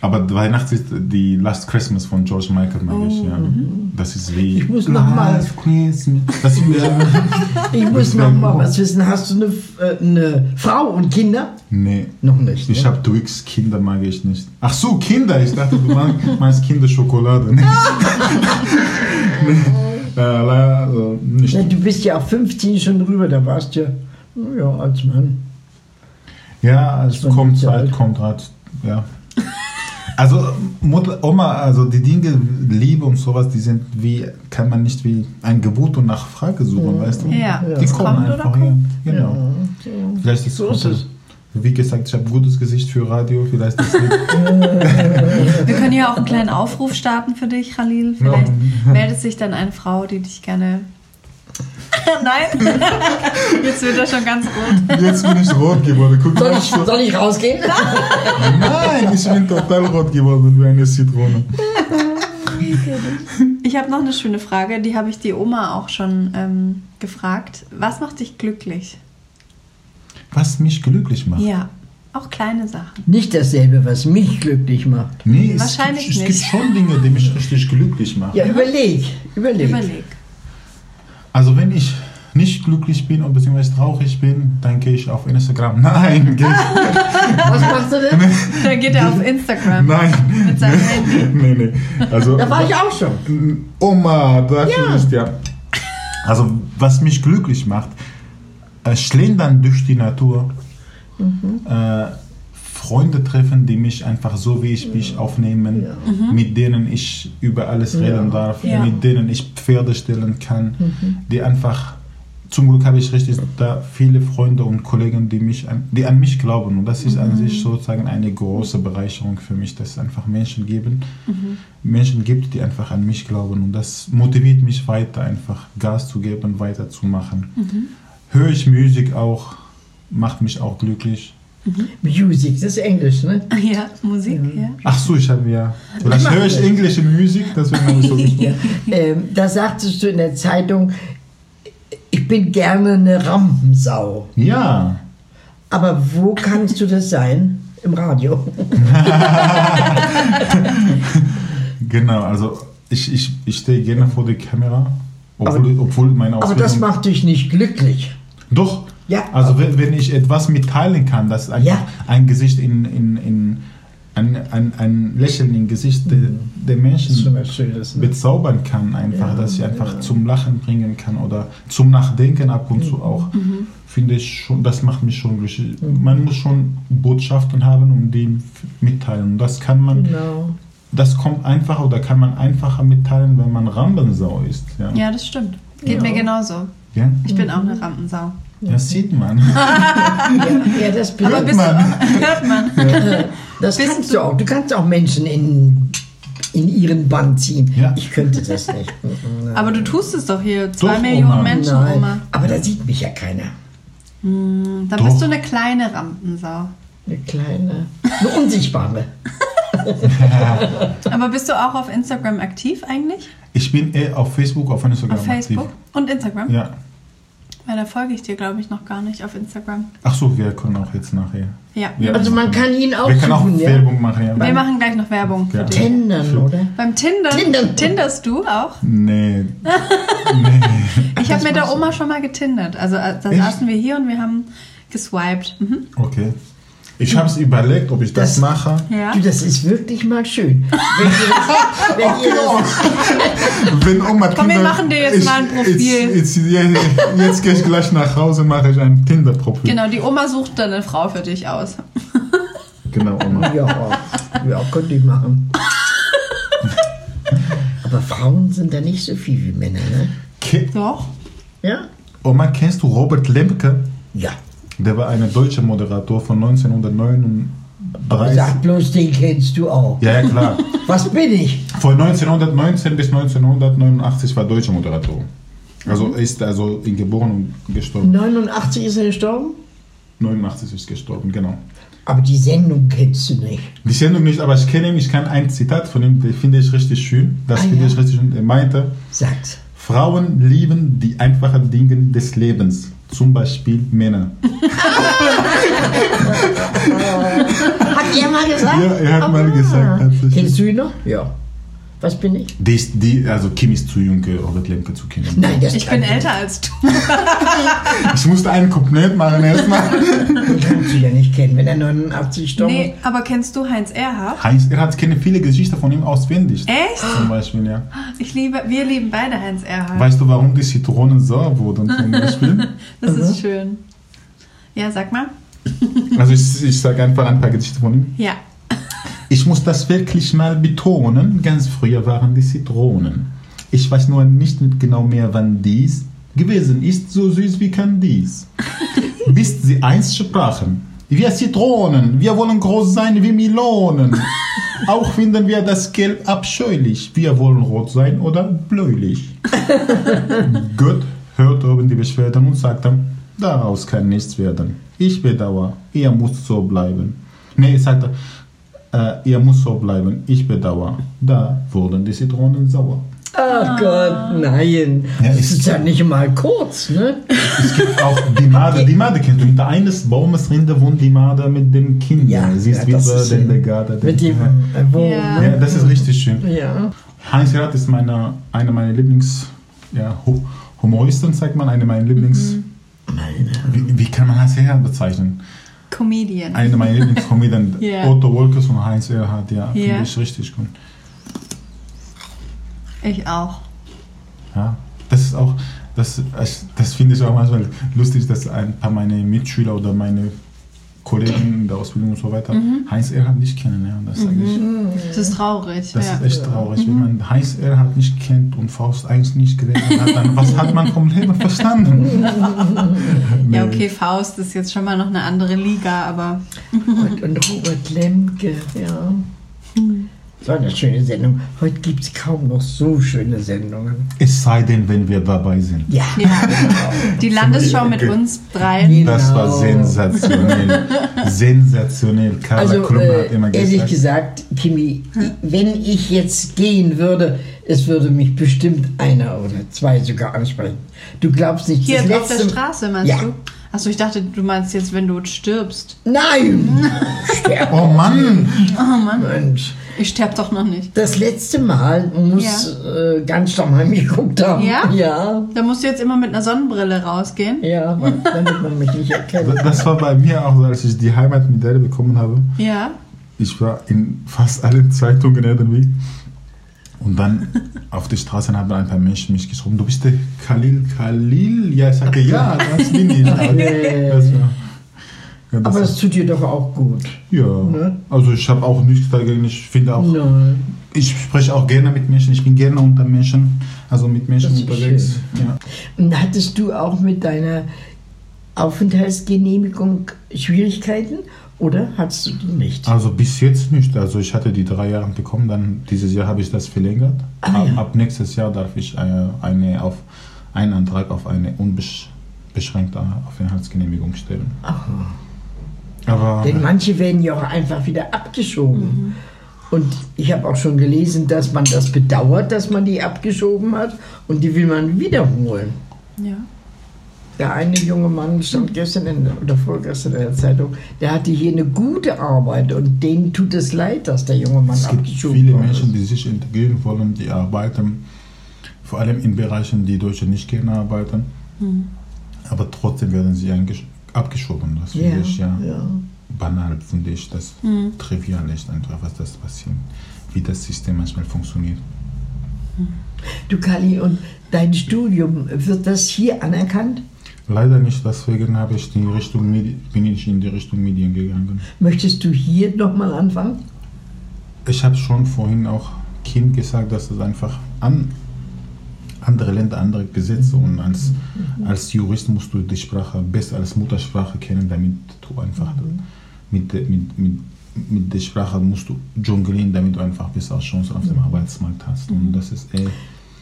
Aber Weihnachtslied, die Last Christmas von George Michael mag ich, ja. Das ist wie Ich muss noch mal- Last Christmas. Das ist ja, [laughs] Ich muss noch mal was wissen. Hast du eine, äh, eine Frau und Kinder? nee. Noch nicht. Ich ne? habe Twix, Kinder mag ich nicht. Ach so, Kinder. Ich dachte, du meinst Kinderschokolade. Nee. [laughs] nee. Äh, also nicht. Ja, du bist ja auch 15 schon drüber, da warst du ja, ja als Mann. Ja, es kommt Zeit, alt. kommt Rat. Ja. Also Mutter, Oma, also die Dinge, Liebe und sowas, die sind wie, kann man nicht wie ein Gebot und Nachfrage suchen, weißt du? Ja, Die es kommen kommt oder einfach kommt. her. Genau. Ja. Vielleicht ist So ist es. Wie gesagt, ich habe ein gutes Gesicht für Radio, vielleicht ist es [laughs] Wir können ja auch einen kleinen Aufruf starten für dich, Khalil. Vielleicht meldet sich dann eine Frau, die dich gerne. [laughs] Nein, [laughs] jetzt wird er schon ganz rot. Jetzt bin ich rot geworden. Guck Soll ich, soll ich rausgehen? Nein, ich bin total rot geworden wie eine Zitrone. Ich habe noch eine schöne Frage, die habe ich die Oma auch schon ähm, gefragt. Was macht dich glücklich? Was mich glücklich macht. Ja, auch kleine Sachen. Nicht dasselbe, was mich glücklich macht. Nee, es Wahrscheinlich gibt, es nicht. gibt schon Dinge, die mich richtig glücklich machen. Ja, überleg. Überleg. Überleg. Also wenn ich nicht glücklich bin und beziehungsweise traurig bin, dann gehe ich auf Instagram. [laughs] Nein, geh, [laughs] Was machst du denn? Dann geht er auf Instagram nein. mit seinem Handy. [laughs] nee, nee. Also, Da war ich auch schon. Oma, das Ja. ist ja. Also was mich glücklich macht, äh, schlendern durch die Natur, äh, Freunde treffen, die mich einfach so wie ich mich aufnehmen, mit denen ich über alles reden darf, mit denen ich Pferde stellen kann, die einfach zum Glück habe ich richtig da viele Freunde und Kollegen, die mich an, die an mich glauben. Und das ist an sich sozusagen eine große Bereicherung für mich, dass es einfach Menschen geben, Menschen gibt, die einfach an mich glauben. Und das motiviert mich weiter einfach Gas zu geben, weiterzumachen. Höre ich Musik auch, macht mich auch glücklich. Music, das ist Englisch, ne? [laughs] Ja, Musik, ja. Ach so, ich habe ja. Vielleicht höre ich englische Musik, deswegen habe ich so [laughs] gesprochen. Ähm, da sagtest du in der Zeitung, ich bin gerne eine Rampensau. Ja. Aber wo kannst du das sein? Im Radio. [laughs] Genau, also ich, ich, ich stehe gerne vor der Kamera, obwohl, obwohl meine Aber Ausbildung... das macht dich nicht glücklich. Doch. Ja. Also wenn, wenn ich etwas mitteilen kann, dass einfach Ja. ein Gesicht in, in, in ein, ein, ein Lächeln im Gesicht der, der Menschen Das. Ne? bezaubern kann, einfach, dass sie einfach zum Lachen bringen kann oder zum Nachdenken ab und zu auch. Finde ich schon, das macht mich schon glücklich. Man muss schon Botschaften haben und die mitteilen. Und das kann man, Genau. das kommt einfacher oder kann man einfacher mitteilen, wenn man Rampensau ist. Ja, Ja, das stimmt. Geht Ja. mir genauso. ja? Ich bin auch eine Rampensau. [laughs] das sieht man. Ja, das bist man. du, hört man. Das Bist kannst du- auch. Du kannst auch Menschen in, in ihren Bann ziehen. Ja. Ich könnte das nicht. Nein. Aber du tust es doch hier. Zwei Doch, Millionen Oma. Menschen, Nein. Oma. Aber da sieht mich ja keiner. Dann Doch. bist du eine kleine Rampensau. Eine kleine, eine unsichtbare. [laughs] Aber bist du auch auf Instagram aktiv eigentlich? Ich bin eher auf Facebook, auf Instagram Auf Facebook aktiv. und Instagram? Ja. Weil da folge ich dir, glaube ich, noch gar nicht auf Instagram. Ach so, wir können auch jetzt nachher. Ja. Ja. Also man kann ihn auch Wir können auch suchen, ja. Werbung machen, ja. Wir machen gleich noch Werbung für Ja. dich. Tendern, oder? Beim Tinder. Tindern. Tinderst du auch? Nee. [laughs] nee. Ich habe mit der Oma schon mal getindert. Also äh, da Echt? saßen wir hier und wir haben geswiped. Mhm. Okay. Ich habe es überlegt, ob ich das, Das- mache. Ja. Du, das ist wirklich mal schön. Wenn ihr das, wenn ihr [laughs] das, Wenn Oma Komm, wir machen dir jetzt mal ein Profil. Jetzt, jetzt, jetzt, jetzt gehe ich gleich nach Hause und mache ich ein Tinder-Profil. Genau, die Oma sucht dann eine Frau für dich aus. [laughs] Genau, Oma. ja, ja, könnte ich machen. Aber Frauen sind da nicht so viel wie Männer, ne? Ke Doch. Ja? Oma, kennst du Robert Lemke? Ja. Der war ein deutscher Moderator von 1939. Sag bloß, den kennst du auch. Ja, ja, klar. [laughs] Was bin ich? Von 1919 bis 1989 war deutscher Moderator. Also ist also in geboren und gestorben. 89 ist er gestorben? 89 ist gestorben, genau. Aber die Sendung kennst du nicht. Die Sendung nicht, aber ich kenne ihn, ich kann ein Zitat von ihm, das finde ich richtig schön. Das Ah, finde ja. ich richtig schön. Er meinte, Sag's. Frauen lieben die einfachen Dinge des Lebens, zum Beispiel Männer. [laughs] Hat er mal gesagt? Ja, er hat mal gesagt, tatsächlich. Kennst du ihn noch? Ja. Was bin ich? Die, ist- die, also Kim ist zu jung, äh, Robert Lemke zu kennen. Nein, das Ich bin älter als du. [laughs] Ich musste einen komplett machen erstmal. Den kannst du ja nicht kennen, wenn er 89 gestorben Nee, aber kennst du Heinz Erhardt? Heinz Erhardt kenne viele Geschichten von ihm auswendig. Echt? Zum Beispiel, ja. Ich liebe, wir lieben beide Heinz Erhardt. Weißt du, warum die Zitronen sauer wurden zum [laughs] Beispiel? Das ist schön. Ja, sag mal. Also ich, ich sage einfach ein paar Geschichten von ihm. Ja. Ich muss das wirklich mal betonen. Ganz früher waren die Zitronen. Ich weiß nur nicht genau mehr, wann dies gewesen ist, so süß wie kann dies. [laughs] Bis sie einst sprachen. Wir Zitronen, wir wollen groß sein wie Melonen. [laughs] Auch finden wir das Gelb abscheulich. Wir wollen rot sein oder bläulich. [laughs] Gott hörte oben die Beschwerden und sagte, daraus kann nichts werden. Ich bedauere, ihr müsst so bleiben. Nee, er sagte, äh, ihr müsst so bleiben. Ich bedauere. Da wurden die Zitronen sauer. Ach Gott, nein. Ja, das ist- ja nicht mal kurz, ne? Es gibt auch die Made. Die Made kennst du. Hinter eines Baumes Rinde wohnt die Made mit dem Kind. Ja, Sie ist ja, wie das der ist schön. Delegate. Mit dem äh, wo, Ja. Ja, das ist richtig schön. Ja. Heinz Gerhardt ist meine, einer meiner Lieblings... Ja, Hu- Humoristen, sagt man. Eine meiner Lieblings... Wie, wie kann man Heinz Gerhardt bezeichnen? Comedian. Eine meiner Lieblingskomedien, [laughs] Ja. Otto Wolkers und Heinz Erhardt, ja, Ja. finde ich richtig gut. Ich auch. Ja, das ist auch, das, das finde ich auch manchmal lustig, dass ein paar meiner Mitschüler oder meine Kollegen in der Ausbildung und so weiter Heinz Erhardt nicht kennen. Ja, das sage ich. Das ist traurig. Das ja. ist echt traurig. Wenn man Heinz Erhardt nicht kennt und Faust 1 nicht gelesen hat, dann was hat man vom Leben verstanden? [laughs] ja, okay, Faust ist jetzt schon mal noch eine andere Liga, aber Und, und Robert Lemke, ja. So eine schöne Sendung. Heute gibt es kaum noch so schöne Sendungen. Es sei denn, wenn wir dabei sind. Ja. ja. Die Landesschau mit uns dreien. Das war Genau. sensationell. sensationell. Carla Also Klum hat äh, immer ehrlich gesagt. gesagt, Kimi, wenn ich jetzt gehen würde, es würde mich bestimmt einer oder zwei sogar ansprechen. Du glaubst nicht, Hier das auf der letzte Straße, meinst Ja. du? Achso, ich dachte, du meinst jetzt, wenn du stirbst. Nein! [laughs] Oh Mann! Oh Mann, Mensch. Ich sterb doch noch nicht. Das letzte Mal muss äh, ganz Stammheim geguckt haben. Ja? Ja. Da musst du jetzt immer mit einer Sonnenbrille rausgehen. Ja, damit man mich nicht erkennt. [laughs] Das war bei mir auch so, als ich die Heimatmedaille bekommen habe. Ja. ich war in fast allen Zeitungen irgendwie. Und dann auf der Straße haben ein paar Menschen mich geschrieben, du bist der Khalil Khalil? Ja, ich sage, ja, das bin ich. [laughs] Das war, ja, Aber das tut dir doch auch gut. ja, ne? also ich habe auch nichts dagegen. Ich finde auch, Nein. ich spreche auch gerne mit Menschen. Ich bin gerne unter Menschen, also mit Menschen unterwegs. Ja. Und hattest du auch mit deiner Aufenthaltsgenehmigung Schwierigkeiten oder hattest du die nicht? Also bis jetzt nicht. Also ich hatte die drei Jahre bekommen, dann dieses Jahr habe ich das verlängert. Ah, ab, ja. ab nächstes Jahr darf ich äh, eine auf, einen Antrag auf eine unbeschränkte Aufenthaltsgenehmigung stellen. Aber Denn manche werden ja auch einfach wieder abgeschoben. Und ich habe auch schon gelesen, dass man das bedauert, dass man die abgeschoben hat und die will man wiederholen. Ja. Der eine junge Mann stand gestern in, oder vorgestern in der Zeitung, der hatte hier eine gute Arbeit und denen tut es leid, dass der junge Mann es gibt viele Menschen, ist. die sich integrieren wollen, die arbeiten, vor allem in Bereichen, die Deutsche nicht gerne arbeiten. Aber trotzdem werden sie eingesch- abgeschoben. Das finde Ja, ich ja, ja. banal, finde ich. Das trivial ist einfach, was das passiert, wie das System manchmal funktioniert. Du Kali, und dein Studium, wird das hier anerkannt? Leider nicht, deswegen habe ich die Richtung bin ich in die Richtung Medien gegangen. Möchtest du hier nochmal anfangen? Ich habe schon vorhin auch Kind gesagt, dass es einfach an andere Länder, andere Gesetze und als, als Jurist musst du die Sprache besser als Muttersprache kennen, damit du einfach mit, der- mit, mit, mit der Sprache musst du jonglieren, damit du einfach bessere Chancen auf dem Arbeitsmarkt hast. Und das ist eh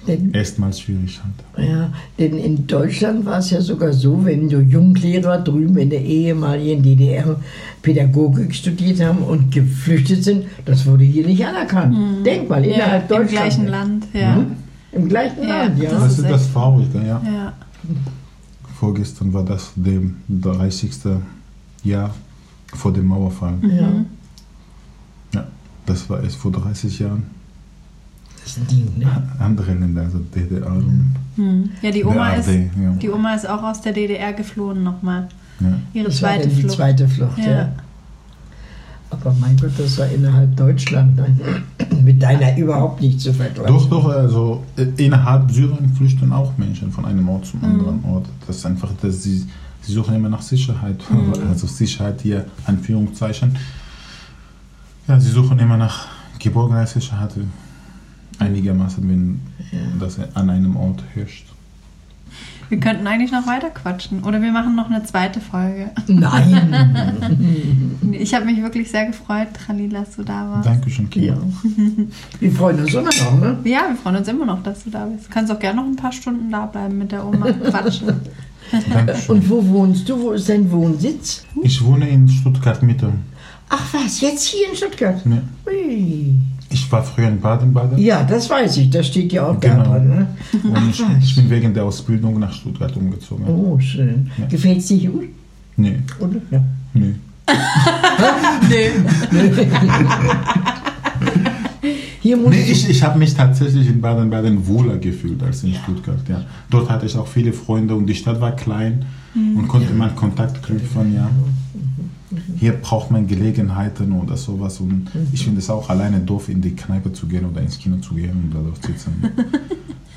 Denn, erstmals schwierig halt. ja, denn in Deutschland war es ja sogar so, wenn du Junglehrer drüben in der ehemaligen DDR Pädagogik studiert haben und geflüchtet sind, das wurde hier nicht anerkannt. Denk mal, ja innerhalb Im Deutschlands. gleichen Land, ja. Hm? Im gleichen Ja, Land, ja. das Das ist das Traurige, ja. Ja. Vorgestern war das dem 30. Jahr vor dem Mauerfall. ja. Ja, das war erst vor 30 Jahren. Das ist Ding, ne? Andere Länder, also DDR und Hm. Ja, die Oma, der ist, ja. die Oma ist auch aus der DDR geflohen nochmal. ja. Ihre Das war zweite die Flucht. zweite Flucht, ja. Ja. Aber mein Gott, das war innerhalb Deutschland. Mit deiner überhaupt nicht zu vergleichen. Doch, doch, also äh, innerhalb Syrien flüchten auch Menschen von einem Ort zum anderen Ort. Das ist einfach, dass sie, sie suchen immer nach Sicherheit. [laughs] Also Sicherheit hier, Anführungszeichen. Ja, sie suchen immer nach Geborgenheit, Sicherheit. Einigermaßen, wenn das an einem Ort herrscht. Wir könnten eigentlich noch weiter quatschen. Oder wir machen noch eine zweite Folge. Nein. [laughs] Ich habe mich wirklich sehr gefreut, Khalil, dass du da warst. Dankeschön, Kim. ja. Wir freuen uns immer noch, ne? Ja, wir freuen uns immer noch, dass du da bist. Du kannst auch gerne noch ein paar Stunden da bleiben mit der Oma quatschen. Dankeschön. Und wo wohnst du? Wo ist dein Wohnsitz? Ich wohne in Stuttgart Mitte. Ach was, jetzt hier in Stuttgart? Ja. Ui. Ich war früher in Baden-Baden. Ja, das weiß ich. Das steht ja auch da Genau. dran. Ne? Und ich, Ach was. ich bin wegen der Ausbildung nach Stuttgart umgezogen. Oh, schön. Ja. Gefällt es dir gut? Nee, Oder? Ja. nee. [laughs] [laughs] Hier muss Nee, ich, ich habe mich tatsächlich in Baden-Baden wohler gefühlt als in Stuttgart. Ja. Dort hatte ich auch viele Freunde und die Stadt war klein und konnte man Kontakt knüpfen. Ja. Hier braucht man Gelegenheiten oder sowas und ich finde es auch alleine doof, in die Kneipe zu gehen oder ins Kino zu gehen und da dort sitzen. [laughs]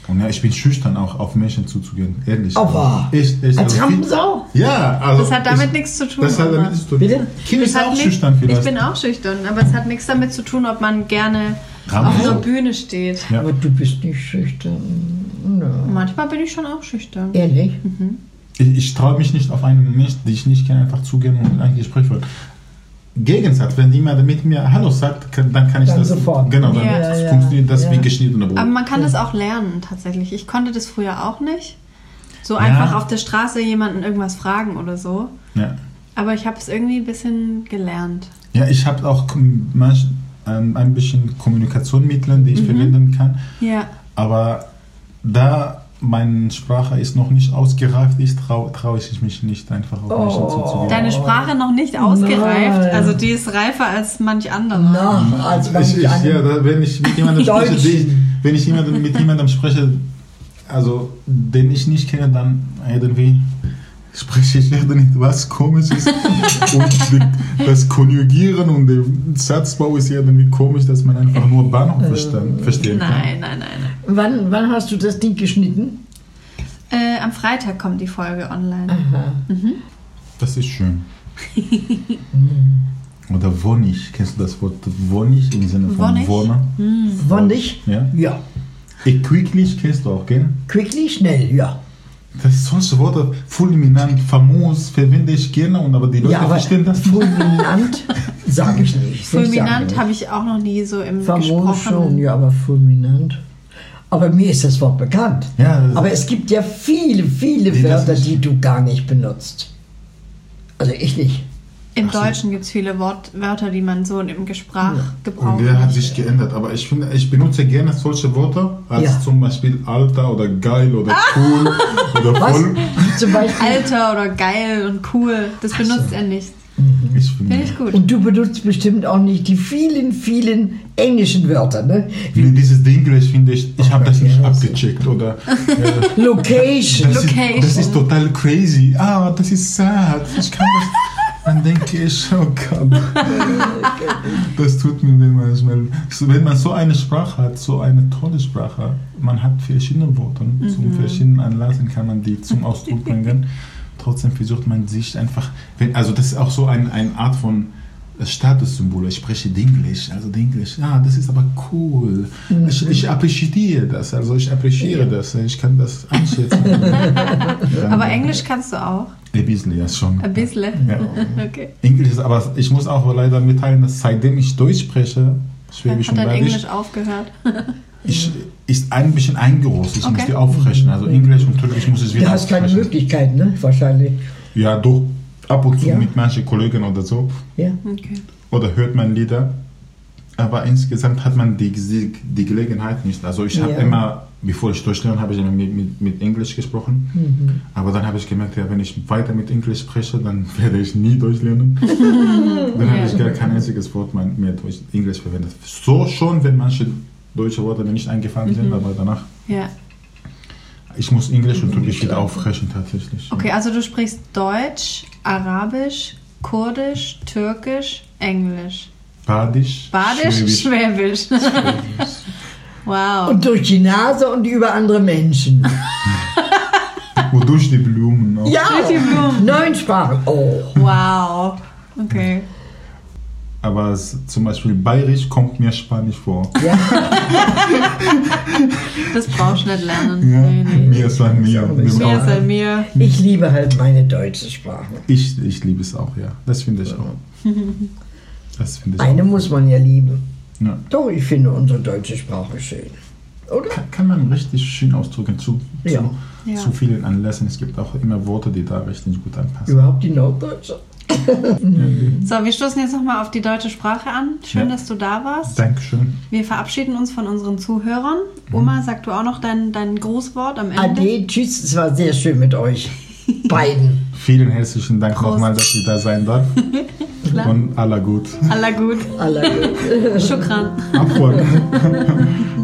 Und ja, ich bin schüchtern auch auf Menschen zuzugehen, ehrlich. Wahr? Echt, echt. Als Also, Rampensau? Ja, also. Das hat damit ich, nichts zu tun. Das hat aber- damit nichts zu tun. Bitte? Kim Das ist auch nicht- schüchtern vielleicht. Ich bin auch schüchtern, aber es hat nichts damit zu tun, ob man gerne Rampensau? auf einer Bühne steht. Ja. Aber du bist nicht schüchtern. No. Manchmal bin ich schon auch schüchtern. Ehrlich? Ich, ich traue mich nicht auf einen Mensch, den ich nicht kenne, einfach zugehen und ein Gespräch führen. Gegensatz, wenn jemand mit mir Hallo sagt, kann, dann kann ich Dann das. sofort. Genau, dann Ja, ja, funktioniert das ja. wie geschnittene Brot. Aber man kann das auch lernen, tatsächlich. Ich konnte das früher auch nicht. So Ja. einfach auf der Straße jemanden irgendwas fragen oder so. ja. Aber ich habe es irgendwie ein bisschen gelernt. ja, ich habe auch manch, ein, ein bisschen Kommunikationsmittel, die Mhm. ich verwenden kann. Ja. Aber da meine Sprache ist noch nicht ausgereift ist, traue trau ich mich nicht einfach auf Menschen Oh. zuzugehen. Deine Sprache noch nicht ausgereift, Nein. also die ist reifer als manch anderer. Na, als man Ich, ich, ja, da, wenn ich mit jemandem spreche, den, wenn ich jemanden, mit jemandem spreche, also den ich nicht kenne, dann irgendwie spreche ich irgendwas Komisches [laughs] und die, das Konjugieren und der Satzbau ist irgendwie komisch, dass man einfach nur Bahnhof verstehen, verstehen kann. Nein, nein, nein. nein. Wann, wann hast du das Ding geschnitten? Äh, am Freitag kommt die Folge online. Das ist schön. [laughs] Oder Wonig, kennst du das Wort Wonig im Sinne von Wonnig? Wohner? Wonnig? Ja. Ja. Quicklich kennst du auch, gell? Quickly, schnell, ja. Das ist solche Worte, fulminant, famos, verwende ich gerne, und aber die Leute ja, aber verstehen das nicht. fulminant [laughs] sage ich nicht. Fulminant habe ich auch noch nie so im Famos schon, ja, aber fulminant. Aber mir ist das Wort bekannt. Ja, das- aber es gibt ja viele, viele Wörter, die du gar nicht benutzt. Also ich nicht. Im Deutschen gibt es viele Wort, Wörter, die man so im Sprachgebrauch Und der hat sich geändert, aber ich finde, ich benutze gerne solche Worte als Ja. zum Beispiel Alter oder geil oder cool oder Was? voll. Zum Beispiel. Alter oder geil und cool. Das benutzt er nicht. Ich finde, Finde ich gut. Und du benutzt bestimmt auch nicht die vielen, vielen englischen Wörter, ne? nee, dieses Englisch finde ich, ich habe das nicht abgecheckt oder [laughs] äh, Location. das, ist, Location. das ist total crazy. Ah, das ist sad. Ich kann das. Dann denke ich, oh Gott. Das tut mir weh manchmal. Wenn man so eine Sprache hat, so eine tolle Sprache, man hat verschiedene Worte. Zum verschiedenen Anlassen kann man die zum Ausdruck bringen. [laughs] Trotzdem versucht man sich einfach, wenn, also das ist auch so ein, eine Art von Statussymbol. Ich spreche Englisch, also Englisch. Ja, das ist aber cool. Ich, ich appreciiere das, also ich appreciere das. Ich kann das einschätzen. [laughs] Aber Englisch kannst du auch. Ein bisschen, ja schon. Ein bisschen. Ja. [laughs] Okay. Englisch ist, aber ich muss auch leider mitteilen, dass seitdem ich Deutsch spreche, Schwäbisch Hat und dein Bayerisch, Englisch aufgehört? [laughs] ich, ist ein bisschen eingerostet. Ich muss Okay. die auffrischen. Also Englisch und Türkisch muss ich wieder Du hast keine. Möglichkeit, ne? Wahrscheinlich. Ja, doch ab und zu Ja. mit manchen Kollegen oder so. Ja. Okay. Oder hört man Lieder. Aber insgesamt hat man die, die, Gelegenheit nicht. Also ich habe Ja. immer, bevor ich Deutsch lerne, habe ich immer mit, mit, mit Englisch gesprochen. Mhm. Aber dann habe ich gemerkt, ja, wenn ich weiter mit Englisch spreche, dann [laughs] werde ich nie Deutsch lernen. [laughs] dann habe ich gar kein einziges Wort mehr Deutsch, Englisch verwendet. So schon, wenn manche deutsche Worte mir nicht eingefallen sind, aber danach, Ja. ich muss Englisch und Türkisch wieder auffrischen tatsächlich. Okay, also du sprichst Deutsch, Arabisch, Kurdisch, Türkisch, Englisch. Badisch, Badisch, Schwäbisch, Schwäbisch. [laughs] wow. Und durch die Nase und über andere Menschen. [laughs] wodurch die Blumen auch. Ja, Durch die Blumen. neun Sprachen. Oh. Wow. Okay. Aber es, zum Beispiel Bayerisch kommt mir Spanisch vor. Ja. [laughs] Das brauchst du nicht lernen. Ja, Nee, nee. mir ist ein mir. Mir ist Mir Mir auch. sei mir. Ich liebe halt meine deutsche Sprache. Ich, ich liebe es auch, ja. Das finde ich auch. Das finde ich Eine muss man ja lieben. Ja. Doch, ich finde unsere deutsche Sprache schön. Oder? Kann, kann man richtig schön ausdrücken zu, Ja. zu, Ja. zu vielen Anlässen. Es gibt auch immer Worte, die da richtig gut anpassen. Überhaupt die Norddeutsche. So, wir stoßen jetzt nochmal auf die deutsche Sprache an. Schön, Ja. dass du da warst. Dankeschön. Wir verabschieden uns von unseren Zuhörern. Oma, sag du auch noch dein, dein Grußwort am Ende? Ade, tschüss, es war sehr schön mit euch. Beiden. [laughs] Vielen herzlichen Dank nochmal, dass ich da sein darf. [laughs] Klar. Und aller gut. Allah gut. Alle. [laughs] Shukran. Abfahrt. [laughs]